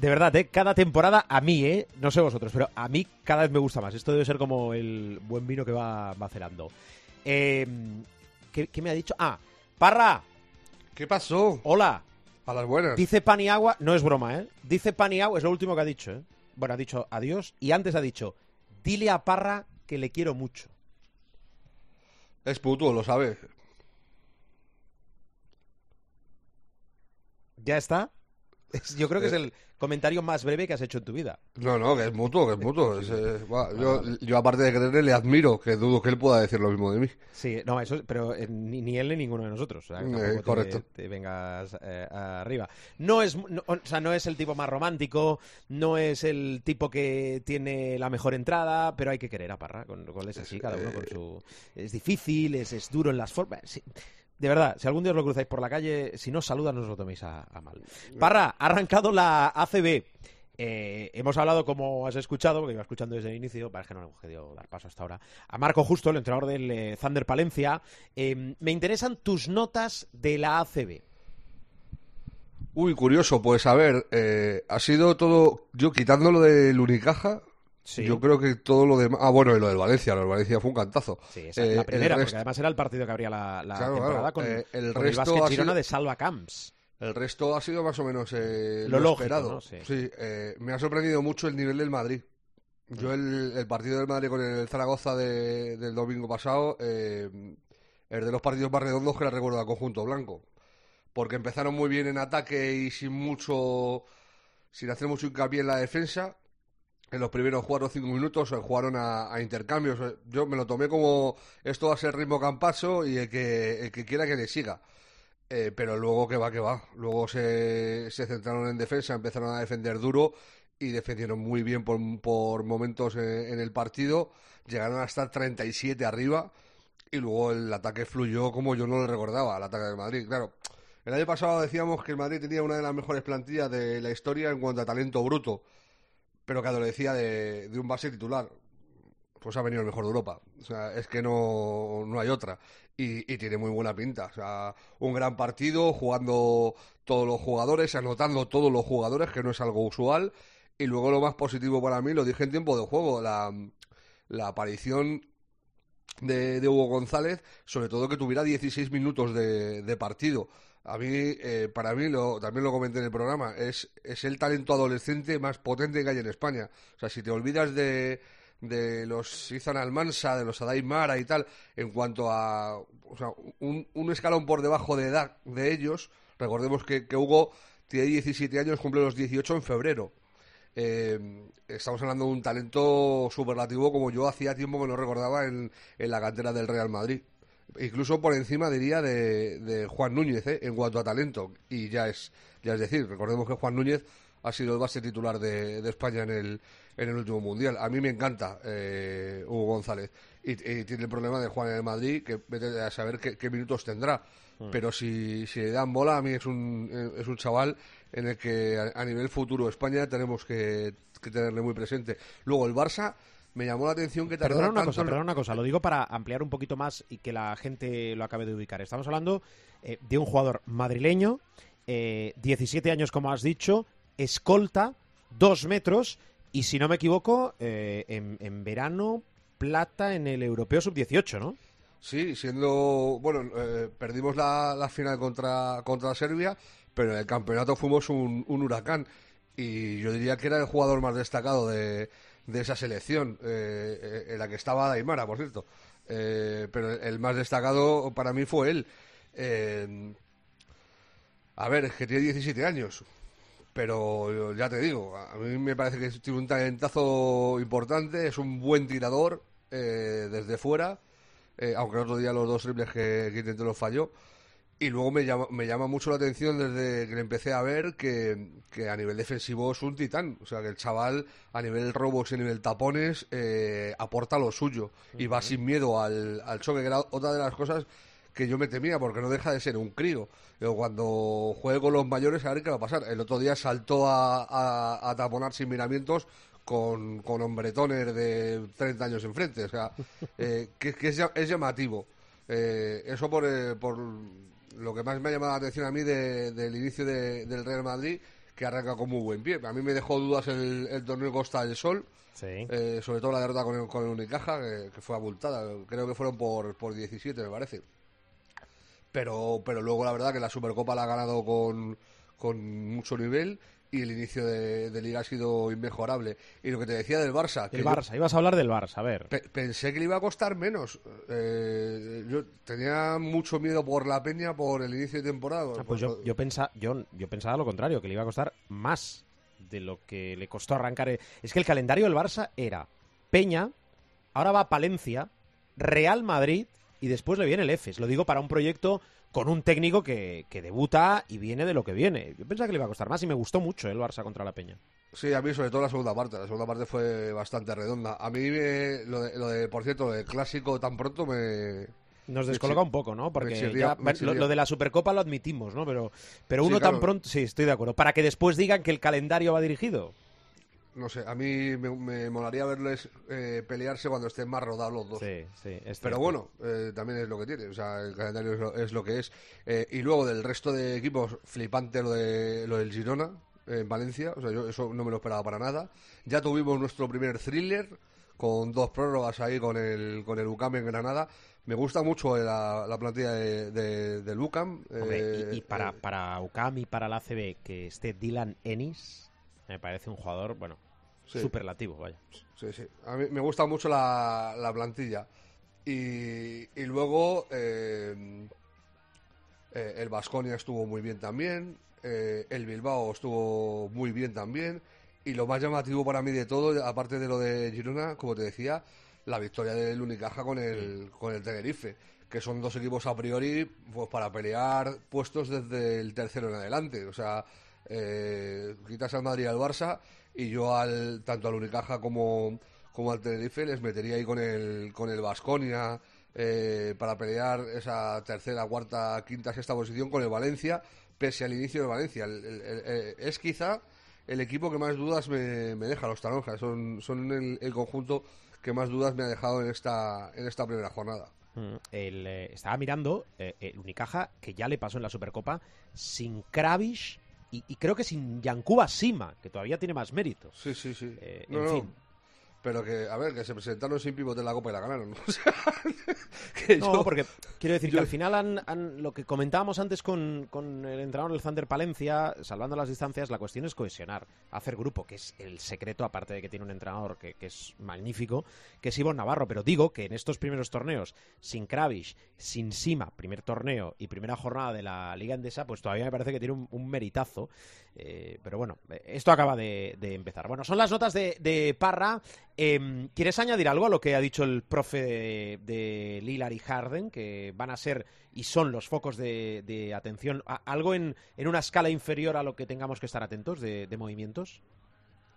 de verdad, ¿eh? cada temporada a mí, ¿eh? no sé vosotros, pero a mí cada vez me gusta más. Esto debe ser como el buen vino que va macerando. Eh, ¿qué, qué me ha dicho? Ah, Parra, ¿Qué pasó? hola. A las buenas. Dice pan y agua, no es broma, ¿eh? Dice pan y agua, es lo último que ha dicho, ¿eh? Bueno, ha dicho adiós y antes ha dicho, dile a Parra que le quiero mucho. Es puto, lo sabe. ¿Ya está? Yo creo que es el comentario más breve que has hecho en tu vida. No, no, que es mutuo, que es mutuo. Es, eh, buah, yo, yo, aparte de quererle, le admiro, que dudo que él pueda decir lo mismo de mí. Sí, no, eso, pero eh, ni, ni él ni ninguno de nosotros. o sea, Eh, tampoco te- correcto. Te, vengas eh, arriba. No es, no- o sea, no es el tipo más romántico, no es el tipo que tiene la mejor entrada, pero hay que querer a Parra. Con, con es así, cada uno con su. Es difícil, es, es duro en las formas. sí. De verdad, si algún día os lo cruzáis por la calle, si no saludan, no os lo toméis a, a mal. Parra, ha arrancado la ACB. Eh, hemos hablado, como has escuchado, porque iba escuchando desde el inicio, para que no hemos querido dar paso hasta ahora, a Marco Justo, el entrenador del eh, Thunder Palencia. Eh, me interesan tus notas de la ACB. Uy, curioso, pues a ver, eh, ha sido todo, yo quitándolo del Unicaja, Sí. yo creo que todo lo demás, ah, bueno, y lo del Valencia, lo del Valencia fue un cantazo. Sí, esa Eh, es la el primera, porque además era el partido que abría la, la Claro, temporada claro. con, Eh, el con el resto ha Girona sido- de Salva Camps. El resto ha sido más o menos eh, Lo lo, lógico, esperado. ¿no? Sí. eh, me ha sorprendido mucho el nivel del Madrid. Yo el, el partido del Madrid con el Zaragoza de- del domingo pasado eh, es de los partidos más redondos que la recuerdo al conjunto blanco. Porque empezaron muy bien en ataque y sin mucho, sin hacer mucho hincapié en la defensa. En los primeros cuatro o cinco minutos eh, jugaron a, intercambios. Eh, Yo me lo tomé como esto va a ser ritmo campaso y el que, el que quiera que le siga. Eh, pero luego que va, que va. Luego se, se centraron en defensa, empezaron a defender duro y defendieron muy bien por, por momentos en, en el partido. Llegaron a estar 37 arriba y luego el ataque fluyó como yo no lo recordaba, el ataque del Madrid. Claro, el año pasado decíamos que el Madrid tenía una de las mejores plantillas de la historia en cuanto a talento bruto, pero que adolecía de, de un base titular. Pues ha venido el mejor de Europa. O sea, es que no, no hay otra. Y, y tiene muy buena pinta. O sea, un gran partido, jugando todos los jugadores, anotando todos los jugadores, que no es algo usual. Y luego lo más positivo para mí, lo dije en tiempo de juego, la, la aparición de, de Hugo González, sobre todo que tuviera 16 minutos de, de partido. A mí, eh, para mí, lo, también lo comenté en el programa, es, es el talento adolescente más potente que hay en España. O sea, si te olvidas de, de los Izan Almansa, de los Adai Mara y tal, en cuanto a o sea, un, un escalón por debajo de edad de ellos, recordemos que, que Hugo tiene 17 años, cumple los 18 en febrero. Eh, estamos hablando de un talento superlativo como yo hacía tiempo que no recordaba en, en la cantera del Real Madrid. Incluso por encima, diría, de, de Juan Núñez ¿eh? en cuanto a talento. Y ya es, ya es decir, recordemos que Juan Núñez ha sido el base titular de, de España en el, en el último mundial. A mí me encanta eh, Hugo González. Y, y tiene el problema de Juan en el Madrid, que vete a saber qué, qué minutos tendrá. Pero si, si le dan bola, a mí es un, es un chaval en el que a, a nivel futuro España tenemos que, que tenerle muy presente. Luego el Barça me llamó la atención que tardara Perdona una tanto cosa, perdona una cosa, lo digo para ampliar un poquito más y que la gente lo acabe de ubicar. Estamos hablando eh, de un jugador madrileño, eh, 17 años como has dicho, escolta, 2 metros y si no me equivoco, eh, en, en verano plata en el Europeo Sub-18, ¿no? Sí, siendo. Bueno, eh, perdimos la, la final contra, contra Serbia, pero en el campeonato fuimos un, un huracán. Y yo diría que era el jugador más destacado de, de esa selección, eh, eh, en la que estaba Daimara, por cierto. Eh, pero el, más destacado para mí fue él. A ver, que tiene 17 años. Pero ya te digo, a mí me parece que tiene un talentazo importante, es un buen tirador desde fuera, aunque el otro día los dos triples que, que intentó los falló. Y luego me llama, me llama mucho la atención desde que le empecé a ver que, que a nivel defensivo es un titán. O sea, que el chaval a nivel robos y a nivel tapones eh, aporta lo suyo y va sin miedo al, al choque, que era otra de las cosas que yo me temía, porque no deja de ser un crío. Yo cuando juegue con los mayores, a ver qué va a pasar. El otro día saltó a, a, a taponar sin miramientos con, con hombretones de 30 años enfrente. O sea, eh, que, que es, es llamativo. Eh, eso por, eh, por lo que más me ha llamado la atención a mí de- del inicio de- del Real Madrid, que arranca con muy buen pie. A mí me dejó dudas el, el torneo Costa del Sol, Sí. eh, sobre todo la derrota con el, con el Unicaja, que, que fue abultada. Creo que fueron por, por 17, me parece. Pero, pero luego la verdad que la Supercopa la ha ganado con, con mucho nivel y el inicio de, de liga ha sido inmejorable. Y lo que te decía del Barça, El yo Barça, ibas a hablar del Barça, a ver. pe- pensé que le iba a costar menos. Eh, yo tenía mucho miedo por la peña por el inicio de temporada. Ah, pues yo, yo, pensa- yo, yo pensaba lo contrario, que le iba a costar más de lo que le costó arrancar. Es que el calendario del Barça era Peña, ahora va Palencia, Real Madrid y después le viene el EFES. Lo digo para un proyecto con un técnico que, que debuta y viene de lo que viene. Yo pensaba que le iba a costar más y me gustó mucho el Barça contra la Peña. Sí, a mí sobre todo la segunda parte. La segunda parte fue bastante redonda. A mí, me- lo, de, lo de, por cierto, de clásico tan pronto me... Nos descoloca un poco, ¿no? Porque chirría- ya- lo, de la Supercopa lo admitimos, ¿no? Pero, pero Sí, uno claro. tan pronto... Sí, estoy de acuerdo. Para que después digan que el calendario va dirigido. No sé, a mí me, me molaría verles eh, pelearse cuando estén más rodados los dos. Sí, sí. es Pero bueno, eh, también es lo que tiene, o sea, el calendario es lo, es lo que es. Eh, y luego del resto de equipos, flipante lo, de, lo del Girona en Valencia, o sea, yo eso no me lo esperaba para nada. Ya tuvimos nuestro primer thriller con dos prórrogas ahí con el, con el UCAM en Granada. Me gusta mucho la, la plantilla de, de, del UCAM. Hombre, y, y eh, para, eh, para UCAM y para la ACB que esté Dylan Ennis, me parece un jugador, bueno, Sí. superlativo, vaya. Sí, sí. A mí me gusta mucho la, la plantilla. Y, y luego eh, eh, el Vasconia estuvo muy bien también. eh, el Bilbao estuvo muy bien también. Y lo más llamativo para mí de todo, aparte de lo de Girona, como te decía, la victoria del Unicaja con el, con el Tenerife. Que son dos equipos a priori pues para pelear puestos desde el tercero en adelante. O sea, eh, quitas al Madrid y al Barça y yo al tanto al Unicaja como, como al Tenerife les metería ahí con el con el Vasconia para pelear esa tercera, cuarta, quinta, sexta posición con el Valencia, pese al inicio de Valencia. Es quizá el equipo que más dudas me, me deja, los Taronjas. Son, son el, conjunto que más dudas me ha dejado en esta, en esta primera jornada. Mm, eh, estaba mirando eh, el Unicaja, que ya le pasó en la Supercopa, sin Kravish y, y creo que sin Yankuba Sima, que todavía tiene más mérito. Sí, sí, sí. Eh, No, en no, fin. Pero que, a ver, que se presentaron sin pivote en la Copa y la ganaron. O sea, que No, yo- porque quiero decir yo- que al final han, han- lo que comentábamos antes con, con el entrenador del Thunder Palencia, salvando las distancias, la cuestión es cohesionar, hacer grupo, que es el secreto, aparte de que tiene un entrenador que, que es magnífico, que es Ivonne Navarro. Pero digo que en estos primeros torneos, sin Kravish, sin Sima, primer torneo y primera jornada de la Liga Endesa, pues todavía me parece que tiene un, un meritazo. Eh, pero bueno, esto acaba de, de empezar. Bueno, son las notas de, de Parra. Em, ¿Quieres añadir algo a lo que ha dicho el profe de, de Lillard y Harden, que van a ser y son los focos de, atención? ¿A- ¿Algo en, en una escala inferior a lo que tengamos que estar atentos de, movimientos?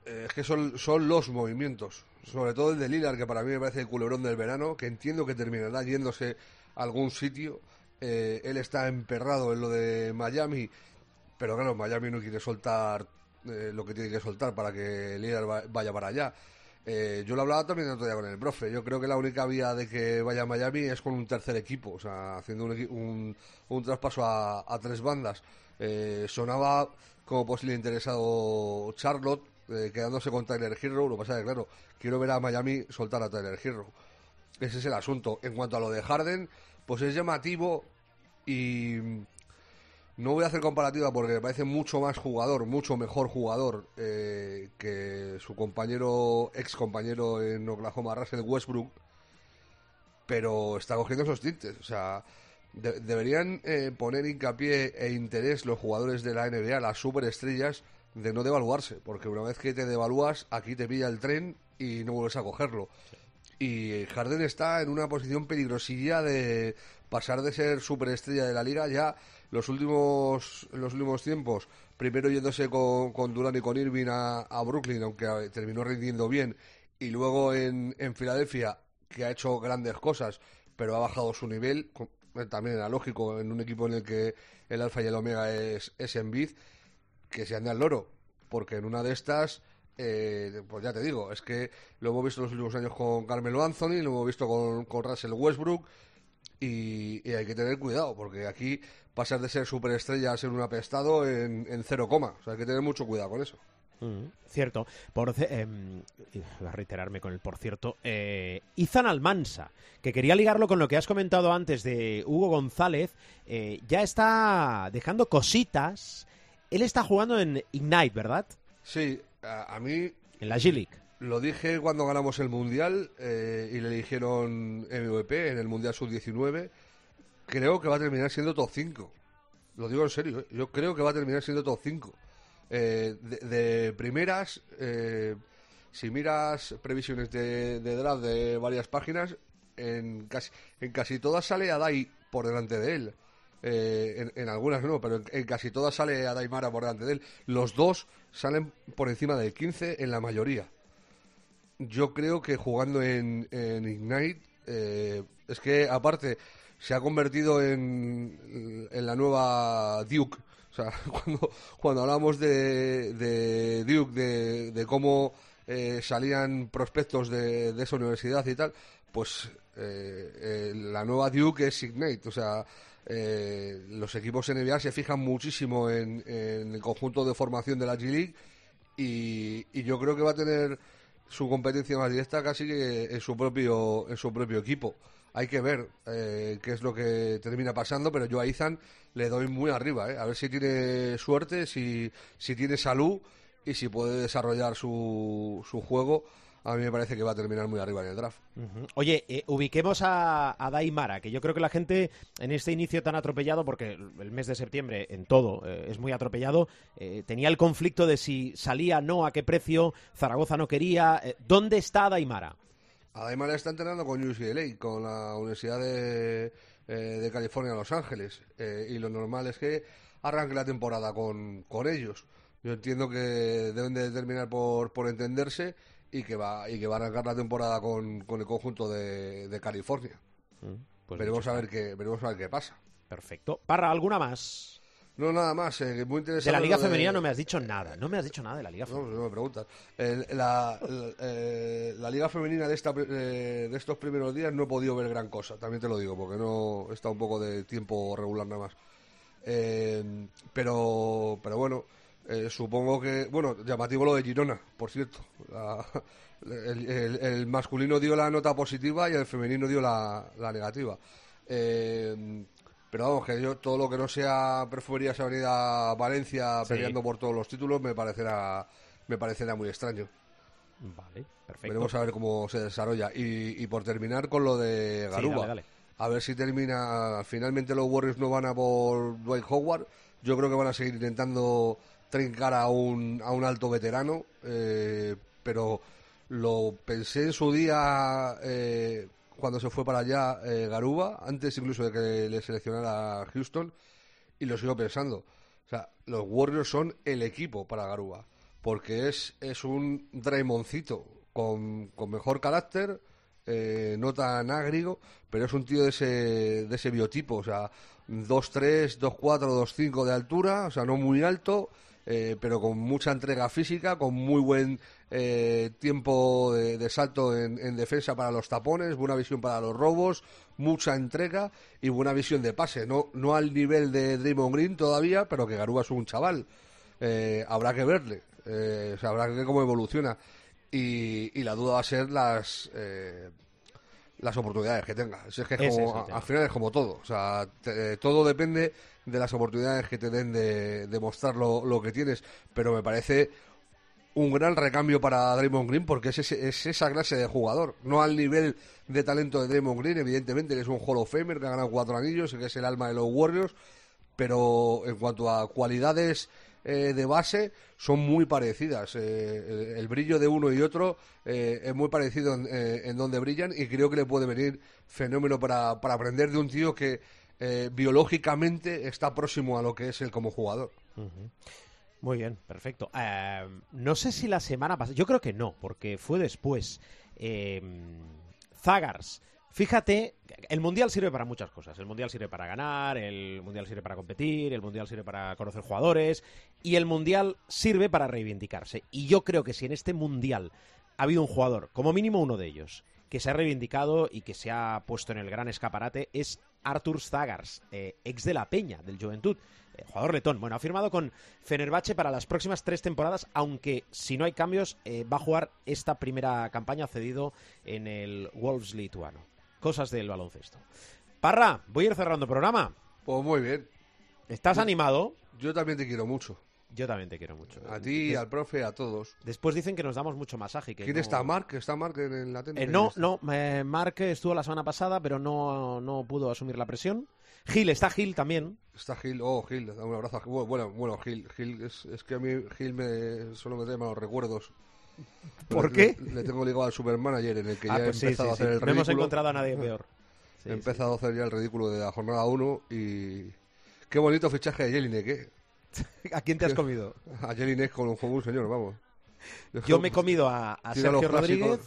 Eh, es que son, son los movimientos, sobre todo el de Lilar, que para mí me parece el culebrón del verano, que entiendo que terminará yéndose a algún sitio. Eh, él está emperrado en lo de Miami, pero claro, Miami no quiere soltar eh, lo que tiene que soltar para que Lilar va- vaya para allá. Eh, yo lo hablaba también el otro día con el profe. Yo creo que la única vía de que vaya a Miami es con un tercer equipo, o sea, haciendo un, un, un traspaso a, a tres bandas. Eh, sonaba como posible interesado Charlotte, eh, quedándose con Tyler Hero. Lo que pasa es que, claro, quiero ver a Miami soltar a Tyler Hero. Ese es el asunto. En cuanto a lo de Harden, pues es llamativo y no voy a hacer comparativa porque me parece mucho más jugador, mucho mejor jugador eh, que su compañero, ex compañero en Oklahoma, Russell Westbrook, pero está cogiendo esos tintes. O sea, de- deberían eh, poner hincapié e interés los jugadores de la NBA, las superestrellas, de no devaluarse, porque una vez que te devalúas, aquí te pilla el tren y no vuelves a cogerlo. y Harden está en una posición peligrosilla de pasar de ser superestrella de la liga ya los últimos los últimos tiempos primero yéndose con, con Durán y con Irving a, Brooklyn aunque terminó rindiendo bien y luego en, en Filadelfia que ha hecho grandes cosas pero ha bajado su nivel también era lógico en un equipo en el que el alfa y el omega es, es en vid que se ande al loro porque en una de estas eh, pues ya te digo, es que lo hemos visto en los últimos años con Carmelo Anthony, lo hemos visto con, con Russell Westbrook y, hay que tener cuidado porque aquí pasar de ser superestrella a ser un apestado en, en cero coma, o sea, hay que tener mucho cuidado con eso. Mm, cierto. Por, eh, voy a reiterarme con el por cierto. Eh, Izan Almansa, que quería ligarlo con lo que has comentado antes de Hugo González, eh, ya está dejando cositas. Él está jugando en Ignite, ¿verdad? Sí, a, mí... En la G-League. Lo dije cuando ganamos el Mundial eh, y le eligieron MVP en el Mundial Sub-19. Creo que va a terminar siendo top 5. Lo digo en serio, ¿eh? yo creo que va a terminar siendo top 5. Eh, de, primeras, si miras previsiones de, de, draft de varias páginas, en casi, en casi todas sale Adai por delante de él. Eh, en, algunas no, pero en, casi todas sale a Daimara por delante de él. Los dos salen por encima del 15 en la mayoría. Yo creo que jugando en, Ignite, eh, es que aparte se ha convertido en, en la nueva Duke. O sea, cuando, cuando hablamos de, de Duke, de, de cómo eh, salían prospectos de, de, esa universidad y tal, pues la nueva Duke es Ignite. O sea, eh, los equipos NBA se fijan muchísimo en, el conjunto de formación de la G-League y, yo creo que va a tener su competencia más directa casi que en su propio, en su propio equipo. Hay que ver eh, qué es lo que termina pasando, pero yo a Izan le doy muy arriba, eh, a ver si tiene suerte, si, si tiene salud y si puede desarrollar su, su juego a mí me parece que va a terminar muy arriba en el draft. Oye, eh, ubiquemos a, Daimara, que yo creo que la gente en este inicio tan atropellado, porque el mes de septiembre en todo eh, es muy atropellado, eh, tenía el conflicto de si salía no, a qué precio, Zaragoza no quería. ¿Dónde está Daimara? Daimara está entrenando con UCLA, con la Universidad de, California, Los Ángeles, y lo normal es que arranque la temporada con, con ellos. Yo entiendo que deben de terminar por, por entenderse y que va y que va a arrancar la temporada con, con el conjunto de, de California. Mm, pues veremos a ver qué veremos a ver qué pasa. Perfecto. Para alguna más. No, nada más, eh, muy interesante. De la Liga Femenina no me has dicho nada, no me has dicho nada de la Liga Femenina. No, no me preguntas. la, eh, la, Liga Femenina de, esta, eh, de estos primeros días no he podido ver gran cosa, también te lo digo, porque no está un poco de tiempo regular nada más. pero, pero bueno, eh, supongo que, bueno, llamativo lo de Girona, por cierto. el, masculino dio la nota positiva y el femenino dio la, negativa. Eh, pero vamos, que yo todo lo que no sea Perfumerías Avenida Valencia peleando por todos los títulos me parecerá, me parecerá muy extraño. Vale, perfecto. Veremos a ver cómo se desarrolla. Y, por terminar con lo de Garuba. A ver si termina. Finalmente los Warriors no van a por Dwight Howard. Yo creo que van a seguir intentando trincar a un, a un alto veterano, eh, pero lo pensé en su día eh, cuando se fue para allá eh, Garuba, antes incluso de que le seleccionara Houston, y lo sigo pensando. O sea, los Warriors son el equipo para Garuba, porque es, es un Draymoncito con, con mejor carácter, no tan agrigo, pero es un tío de ese, de ese biotipo, o sea, 2-3, 2-4, 2-5 de altura, o sea, no muy alto, eh, pero con mucha entrega física, con muy buen eh, tiempo de, salto en, defensa para los tapones, buena visión para los robos, mucha entrega y buena visión de pase. No, no al nivel de Draymond Green todavía, pero que Garúa es un chaval. Eh, habrá que verle, habrá que ver cómo evoluciona. Y, la duda va a ser las las oportunidades que tenga. Es que al final es como todo. O sea, todo depende de las oportunidades que te den de, de mostrar lo, que tienes. Pero me parece un gran recambio para Draymond Green porque es, es esa clase de jugador. No al nivel de talento de Draymond Green, evidentemente, es un Hall of Famer que ha ganado cuatro anillos, que es el alma de los Warriors. Pero en cuanto a cualidades eh, de base son muy parecidas. Eh, el, el brillo de uno y otro eh, es muy parecido en, eh, en donde brillan y creo que le puede venir fenómeno para, para aprender de un tío que eh, biológicamente está próximo a lo que es él como jugador. Muy bien, perfecto. Eh, no sé si la semana pasada, yo creo que no, porque fue después. Eh, Zagars, fíjate, el Mundial sirve para muchas cosas. El Mundial sirve para ganar, el Mundial sirve para competir, el Mundial sirve para conocer jugadores y el Mundial sirve para reivindicarse. Y yo creo que si en este Mundial ha habido un jugador, como mínimo uno de ellos, que se ha reivindicado y que se ha puesto en el gran escaparate, es Artur Zagars, eh, ex de la Peña, del Juventud. Eh, jugador letón. Bueno, ha firmado con Fenerbahce para las próximas tres temporadas, aunque si no hay cambios, eh, va a jugar esta primera campaña cedido en el Wolves lituano. Cosas del baloncesto. Parra, voy a ir cerrando programa. Pues muy bien. ¿Estás animado? Yo también te quiero mucho. Yo también te quiero mucho. A ti, Des- al profe, a todos. Después dicen que nos damos mucho masaje. Que ¿Quién no- está? ¿Mark? ¿Está Mark en, la tenda? Eh, no, no, eh, Mark estuvo la semana pasada, pero no, no pudo asumir la presión. Gil, está Gil también. Está Gil, oh Gil, un abrazo. Bueno, Bueno, Gil, Gil es, es que a mí Gil me solo me trae malos recuerdos. ¿Por Le- qué? Le, le tengo ligado al supermanager en el que Ah, ya pues he sí, empezado sí, a hacer sí. el No ridículo. hemos encontrado a nadie peor. He empezado a hacer ya el ridículo de la jornada 1 y qué bonito fichaje de Jelinek, ¿eh? ¿A quién te has comido? A Jelinek con, con un señor, vamos. Yo me he comido a, Sergio. Rodríguez.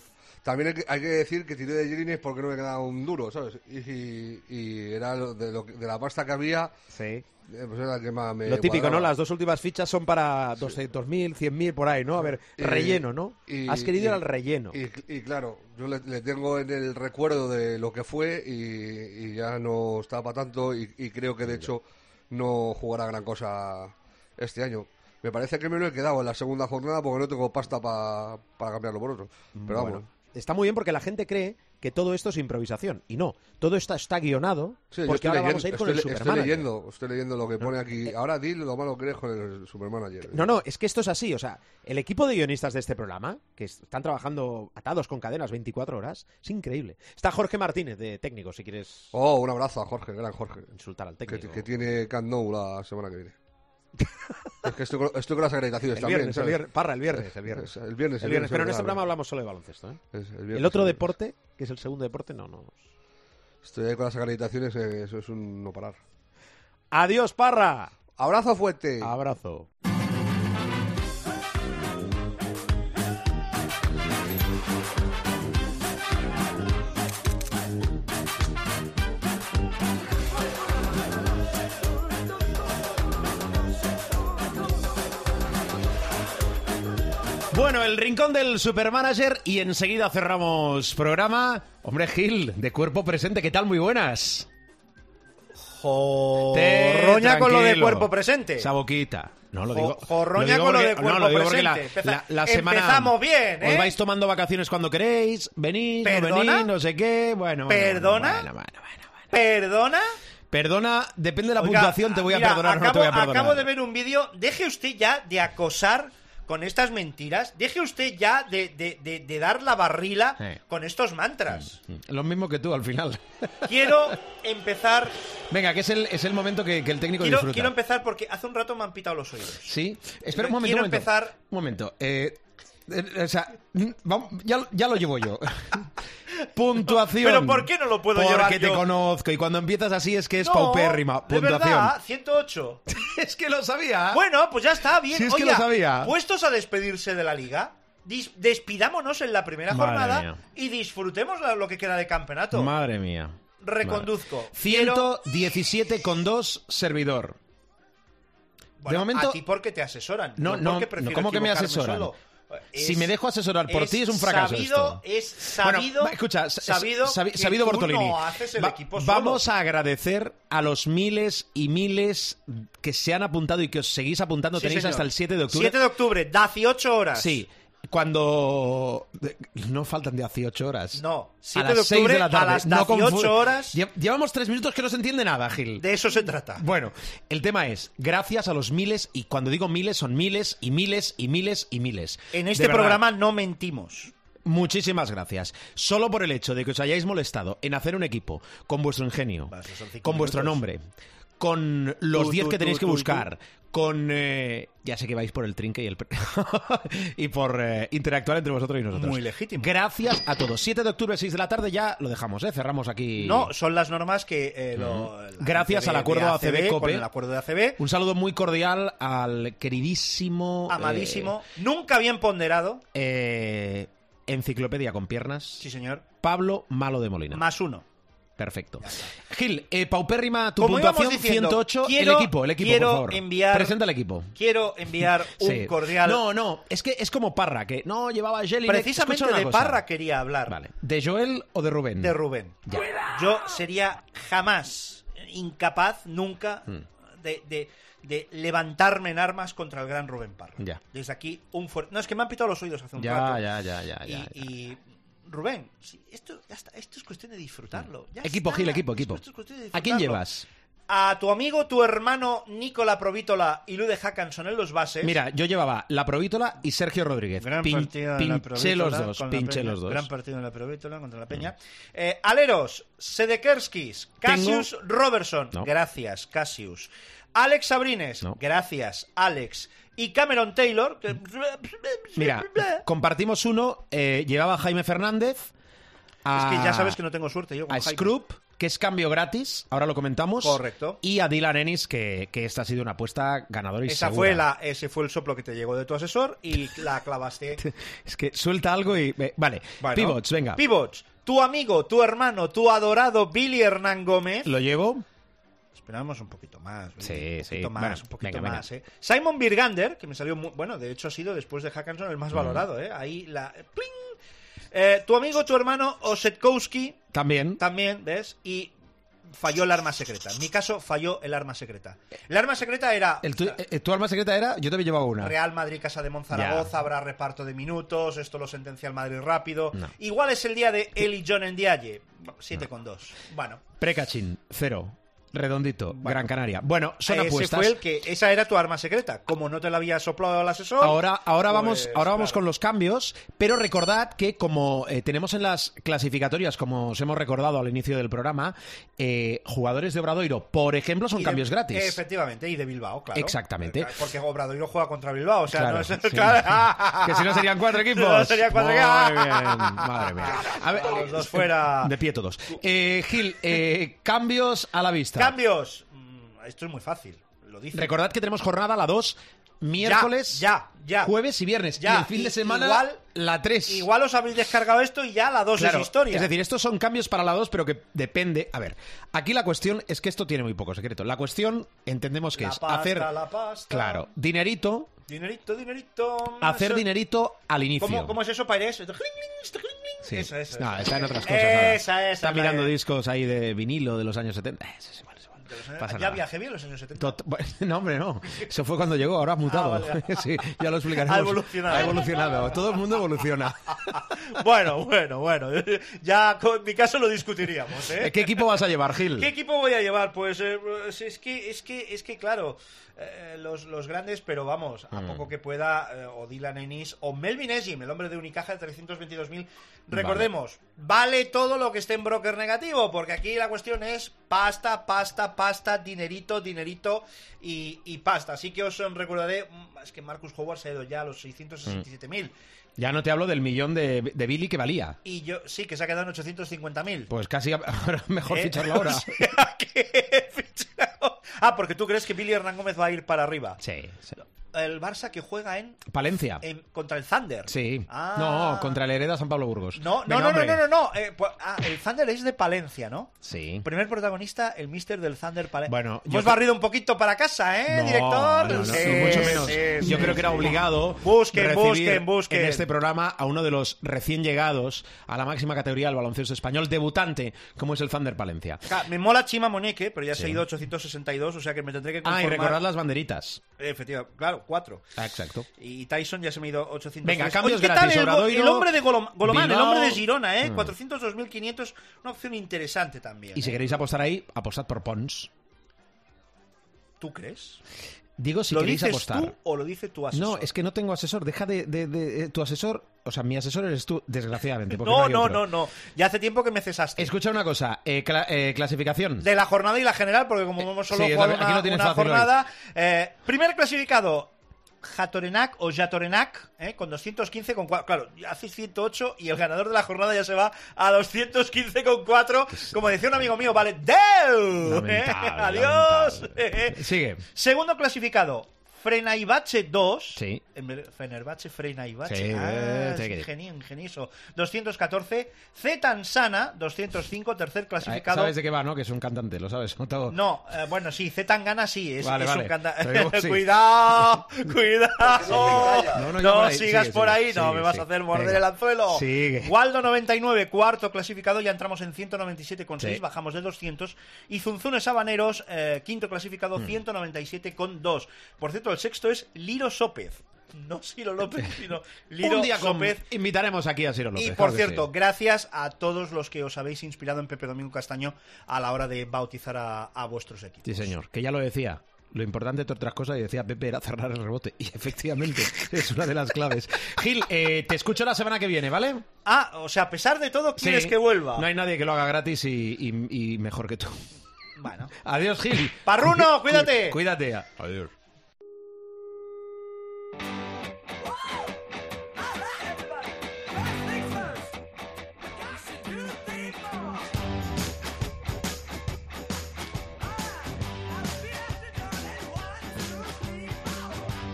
También hay que, hay que decir que tiré de Jelinek porque no me quedaba un duro, ¿sabes? Y, y- y era de, lo de la pasta que había, Sí. eh, pues era la que más me Lo típico, ¿no? Las dos últimas fichas son para 200.000, 100.000 por ahí, ¿no? A ver, Y- relleno, ¿no? Has querido ir al relleno. Y, y claro, yo le, le tengo en el recuerdo de lo que fue y, ya no está para tanto y, y creo que de hecho no jugará gran cosa este año. Me parece que me lo he quedado en la segunda jornada porque no tengo pasta pa- para cambiarlo por otro. Pero vamos. Está muy bien porque la gente cree que todo esto es improvisación. Y no, todo esto está guionado Sí, porque estoy ahora leyendo, vamos a ir con estoy, el estoy Supermanager. leyendo, estoy leyendo lo que pone aquí. Ahora di lo malo que eres con el Supermanager. No, no, es que esto es así. O sea, el equipo de guionistas de este programa, que es- están trabajando atados con cadenas 24 horas, es increíble. Está Jorge Martínez de técnico, si quieres Oh, un abrazo a Jorge, gran Jorge. insultar al técnico. que tiene Nou la semana que viene. Es que estoy con, estoy con las acreditaciones el también. viernes, el viernes, parra, el viernes, el viernes. Es- El viernes, El viernes, pero en este programa hablamos solo de baloncesto. ¿eh? Es el otro deporte, que es el segundo deporte, no, no. Estoy ahí con las acreditaciones, eh, eso es un no parar. Adiós, Parra. Abrazo fuerte. Abrazo. Bueno, el rincón del supermanager y enseguida cerramos programa. Hombre, Gil, de cuerpo presente, ¿qué tal? Muy buenas. Jorroña con lo de cuerpo presente. Esa boquita. No lo digo. jorroña con lo de cuerpo no, lo digo porque la, presente. Empeza- la- la semana. empezamos bien, ¿eh? Os vais tomando vacaciones cuando queréis. Venís, no venís, no sé qué. Bueno, ¿Perdona? Bueno, bueno, bueno. ¿Perdona? Perdona, depende de la Oiga, puntuación, te voy a mira, perdonar o no acabo, te voy a perdonar. Acabo de ver un vídeo. Deje usted ya de acosar con estas mentiras. Deje usted ya de, de- de- de dar la barrila con estos mantras. Lo mismo que tú al final. Quiero empezar. Venga, que es el, es el momento que, que el técnico Quiero, disfruta. quiero empezar porque hace un rato me han pitado los oídos. Sí, espera un momento. Quiero un momento. empezar- Un momento. eh, eh, o sea, mm, vamos, ya, ya lo llevo yo. Puntuación. Pero ¿por qué no lo puedo Porque llevar te yo? conozco y cuando empiezas así es que es No, paupérrima. de Puntuación. verdad, 108. es que lo sabía. Bueno, pues ya está, bien. Si es que Oiga, lo sabía. Puestos a despedirse de la liga, despidámonos en la primera Madre jornada mía. y disfrutemos lo que queda de campeonato. Madre mía. Reconduzco. Quiero- 117 con 2 servidor. Bueno, momento- a ti porque te asesoran. No, no, porque no, prefiero ¿cómo que me asesoran? solo. Si me dejo asesorar por ti es un fracaso Sabido, esto. Es sabido. Bueno, escucha, sa- sabido, sabi- que sabido tú Bortolini. no haces el Va- equipo solo. vamos a agradecer a los miles y miles que se han apuntado y que os seguís apuntando. Sí, Tenéis señor. hasta el 7 de octubre. 7 de octubre, 18 horas. Sí, cuando... No faltan 18 horas. No, a 7 las de 6 octubre de la tarde. a las No 18 confu- horas. Lle- Llevamos tres minutos que no se entiende nada, Gil. De eso se trata. Bueno, el tema es, gracias a los miles, y cuando digo miles son miles y miles y miles y miles. En este programa no mentimos. Muchísimas gracias. Solo por el hecho de que os hayáis molestado en hacer un equipo con vuestro ingenio, Va, con vuestro nombre, con los Tú, 10 tú, que tenéis que buscar, con... eh, ya sé que vais por el trinque y el... y por eh, interactuar entre vosotros y nosotros. Muy legítimo. Gracias a todos. 7 de octubre, 6 de la tarde, ya lo dejamos, ¿eh? Cerramos aquí... No, son las normas que... eh, lo- la Gracias ACB al acuerdo de ACB con COPE. el acuerdo de ACB. Un saludo muy cordial al queridísimo... Amadísimo. nunca bien ponderado. eh, eh, enciclopedia con piernas. Sí, señor. Pablo Malo de Molina. Más uno. Perfecto. Gil, eh, paupérrima tu Como puntuación, diciendo, 108. quiero- el equipo, el equipo, quiero por favor. enviar- Presenta el equipo. Quiero enviar un Sí. cordial... No, no, es que es como Parra, que no llevaba Jelinek. Precisamente de cosa. Parra quería hablar. Vale. ¿De Joel o de Rubén? De Rubén. Ya. Yo sería jamás incapaz, nunca, Hmm. de, de- de levantarme en armas contra el gran Rubén Parra. Ya. Desde aquí, un fuerte... No, es que me han pitado los oídos hace un Ya, rato. ya, ya, ya, y, ya, ya. y, Rubén, sí, esto, ya está, esto es cuestión de disfrutarlo. ya Equipo, está, Gil, equipo, equipo. esto es cuestión de ¿A quién llevas? A tu amigo, tu hermano Nicola Provítola y Lude Hackanson en los bases. Mira, yo llevaba la Provítola y Sergio Rodríguez. Gran Pin- partido en la pinché los Provítola dos, pinché Peña. los dos. Mm. Gran partido en la Provítola contra la Peña. Eh, aleros, Sedekerskis, Cassius Robertson. No. Gracias, Cassius. Alex Sabrines. No. Gracias, Alex. Y Cameron Taylor. que- Mira, compartimos uno. eh, llevaba a Jaime Fernández. A, Es que ya sabes que no tengo suerte yo con a Jaime. Scroop, que es cambio gratis, ahora lo comentamos. Correcto. Y a Dylan Ennis, que, que esta ha sido una apuesta ganadora y Esa segura. fue la, ese fue el soplo que te llegó de tu asesor y la clavaste. Es que suelta algo y... eh, Vale, Bueno, pivots, venga. Pivots. Tu amigo, tu hermano, tu adorado Billy Hernán Gómez. Lo llevo. Esperamos un poquito más. Sí, un sí. poquito más, Bueno, un poquito venga, más. ¿eh? Simon Birgander, que me salió muy. Bueno, de hecho ha sido después de Hackanson el más Mm. valorado, ¿eh? Ahí la. ¡pling! Eh, tu amigo, tu hermano Osetkowski, También. también, ¿ves? Y falló el arma secreta. En mi caso, falló el arma secreta. El arma secreta era. El tu, eh, tu arma secreta era... Yo te había llevado una. Real Madrid, Casa de Monzaragoza, habrá reparto de minutos, esto lo sentencia el Madrid rápido. No. Igual es el día de Eli John en Dialle, 7 con 2. Bueno, Precachín, cero. Redondito, Bueno. Gran Canaria. Bueno, son ese apuestas. fue el que esa era tu arma secreta. Como no te la había soplado el asesor. Ahora, ahora pues, vamos, ahora vamos claro. con los cambios, pero recordad que como eh, tenemos en las clasificatorias, como os hemos recordado al inicio del programa, eh, jugadores de Obradoiro, por ejemplo, son de- cambios gratis. Efectivamente, y de Bilbao, claro. Exactamente. Porque Obradoiro juega contra Bilbao, o sea, Claro, no es... sí. claro. que si no serían cuatro equipos. No, serían cuatro equipos. madre mía. A ver, Los dos fuera. De pie todos. Eh, Gil, eh, cambios a la vista. Cambios. Mm, Esto es muy fácil. Lo dice. Recordad que tenemos jornada la 2, miércoles, ya, ya. jueves y viernes. Ya, Y el fin de semana igual- la 3. Igual os habéis descargado esto y ya la 2 Claro, es historia. Es decir, estos son cambios para la 2, pero que depende. A ver, aquí la cuestión es que esto tiene muy poco secreto. La cuestión entendemos que La es pasta, hacer. la pasta. Claro, dinerito, Dinerito, dinerito. hacer Eso- dinerito al inicio. ¿Cómo, ¿Cómo es eso, Paires? Sí. Eso, eso, No, está en otras cosas. Esa, esa. Está mirando discos ahí de vinilo de los años 70. Eh, eso es igual. Pasa ya viajé bien en los años 70. Tot- No, hombre, no. Eso fue cuando llegó, ahora ha mutado. Ah, vale. Sí, ya lo explicaremos. Ha evolucionado. Ha evolucionado. Todo el mundo evoluciona. bueno, bueno, bueno. Ya con mi caso lo discutiríamos, ¿eh? ¿Qué equipo vas a llevar, Gil? ¿Qué equipo voy a llevar? Pues eh, es es que, es que, es que claro, eh, los, los grandes, pero vamos, a Mm. poco que pueda, eh, o Dylan Ennis, o Melvin Egim, el hombre de Unicaja de 322.000. Recordemos, vale. todo lo que esté en broker negativo, porque aquí la cuestión es pasta, pasta, pasta, dinerito, dinerito y, y pasta. Así que os recordaré, mm, es que Marcus Howard se ha ido ya a los 667.000. Ya no te hablo del millón de, de Billy que valía. Y yo, sí, que se ha quedado en 850.000. Pues casi ahora mejor ¿Eh? ficharlo ahora. O sea, que ficharlo- Ah, porque tú crees que Billy Hernán Gómez va a ir para arriba. Sí, sí. El Barça que juega en, Palencia. en- contra el Thunder. Sí. Ah. No, contra el Hereda San Pablo Burgos. No, no, Venga, no, no, no, no, no. eh, pues- ah, el Thunder es de Palencia, ¿no? Sí. Primer protagonista, el mister del Thunder Palencia. Bueno, yo hemos barrido un poquito para casa, ¿eh, No, director? no, no, Sí, mucho menos. sí, Yo sí, creo que era obligado Busquen, busquen, busquen. en este programa a uno de los recién llegados a la máxima categoría del baloncesto español, debutante, como es el Thunder Palencia. Me mola Chima Moneque, pero ya se ha ido a 862, o sea que me tendré que Ah, conformar. y recordad las banderitas. Efectivamente, claro, cuatro. Ah, exacto. Y Tyson ya se me ha ido 800. Venga, cambios ¿qué gratis, tal el, el hombre de Golom- Golomán, el hombre de Girona, ¿eh? Mm. 402.500, una opción interesante también. Y si ¿eh? queréis apostar ahí, apostad por Pons. ¿Tú crees? Digo si ¿Lo queréis dices apostar. tú o lo dice tu asesor? No, es que no tengo asesor. Deja de, de- de- eh, tu asesor o sea, mi asesor eres tú, desgraciadamente. porque No, no, no, no. Ya hace tiempo que me cesaste. Escucha una cosa, eh, cla- eh, clasificación. De la jornada y la general, porque como hemos solo sí, jugado una, tienes una jornada. eh, primer clasificado, Jatorenac o Jatorenac, eh, con 215 con 4. Claro, hace 108 y el ganador de la jornada ya se va a 215 con 4. Como decía un amigo mío, vale. Lamentable, Adiós. lamentable. Sigue. Segundo clasificado, Frenaibache 2. Sí. Fenerbahce, Frenaibache. Sí, ah, it. ingenio- ingenioso. 214. Zetansana, 205. Tercer clasificado. ¿Sabes de qué va, no? Que es un cantante, ¿lo sabes? No, todo- No, eh, bueno, sí, Zetangana sí, es, Vale, es vale. un cantante. Sí. cuidado, cuidado. No, no, No, por sigas Sigue, por sigue, ahí, no sigue, me vas sigue. a hacer morder Venga. el anzuelo. Sigue. Waldo 99, cuarto clasificado, ya entramos en 197,6, Sí. bajamos de 200. Y Zunzunes Habaneros, eh, quinto clasificado, Hmm. 197,2. Por cierto, el sexto es Liro Sópez. No Ciro López, sino Liro un día con- Sópez. invitaremos aquí a Ciro López. Y por cierto, sí. gracias a todos los que os habéis inspirado en Pepe Domingo Castaño a la hora de bautizar a, a vuestros equipos. Sí, señor, que ya lo decía. Lo importante, entre otras cosas, y decía Pepe, era cerrar el rebote. Y efectivamente, es una de las claves. Gil, eh, te escucho la semana que viene, ¿vale? Ah, o sea, a pesar de todo, quieres Sí. que vuelva. No hay nadie que lo haga gratis y, y- y mejor que tú. Bueno. Adiós, Gil. Parruno, Cu- cuídate. Cuídate. Adiós.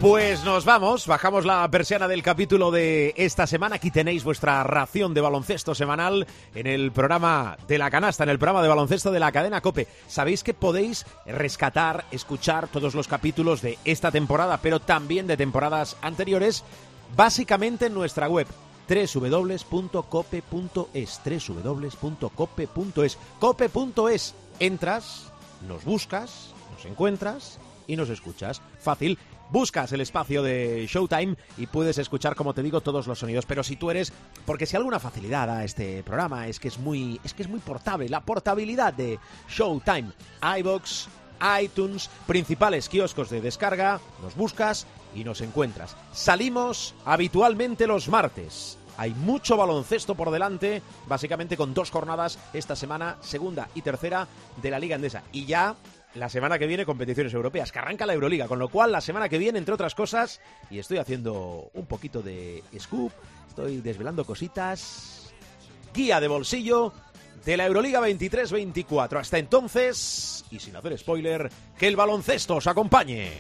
Pues nos vamos, bajamos la persiana del capítulo de esta semana. Aquí tenéis vuestra ración de baloncesto semanal en el programa de la canasta, en el programa de baloncesto de la cadena Cope. Sabéis que podéis rescatar, escuchar todos los capítulos de esta temporada, pero también de temporadas anteriores, básicamente en nuestra web www.cope.es www.cope.es cope.es entras, nos buscas, nos encuentras y nos escuchas. Fácil. Buscas el espacio de Showtime y puedes escuchar, como te digo, todos los sonidos. Pero si tú eres, porque si alguna facilidad a este programa es que es muy, es que es muy portable, la portabilidad de Showtime, iBox, iTunes, principales kioscos de descarga, nos buscas y nos encuentras. Salimos habitualmente los martes. Hay mucho baloncesto por delante, básicamente con dos jornadas esta semana, segunda y tercera de la Liga Endesa. Y ya la semana que viene competiciones europeas, que arranca la Euroliga, con lo cual la semana que viene, entre otras cosas, y estoy haciendo un poquito de scoop, estoy desvelando cositas, guía de bolsillo de la Euroliga 23-24. Hasta entonces, y sin hacer spoiler, que el baloncesto os acompañe.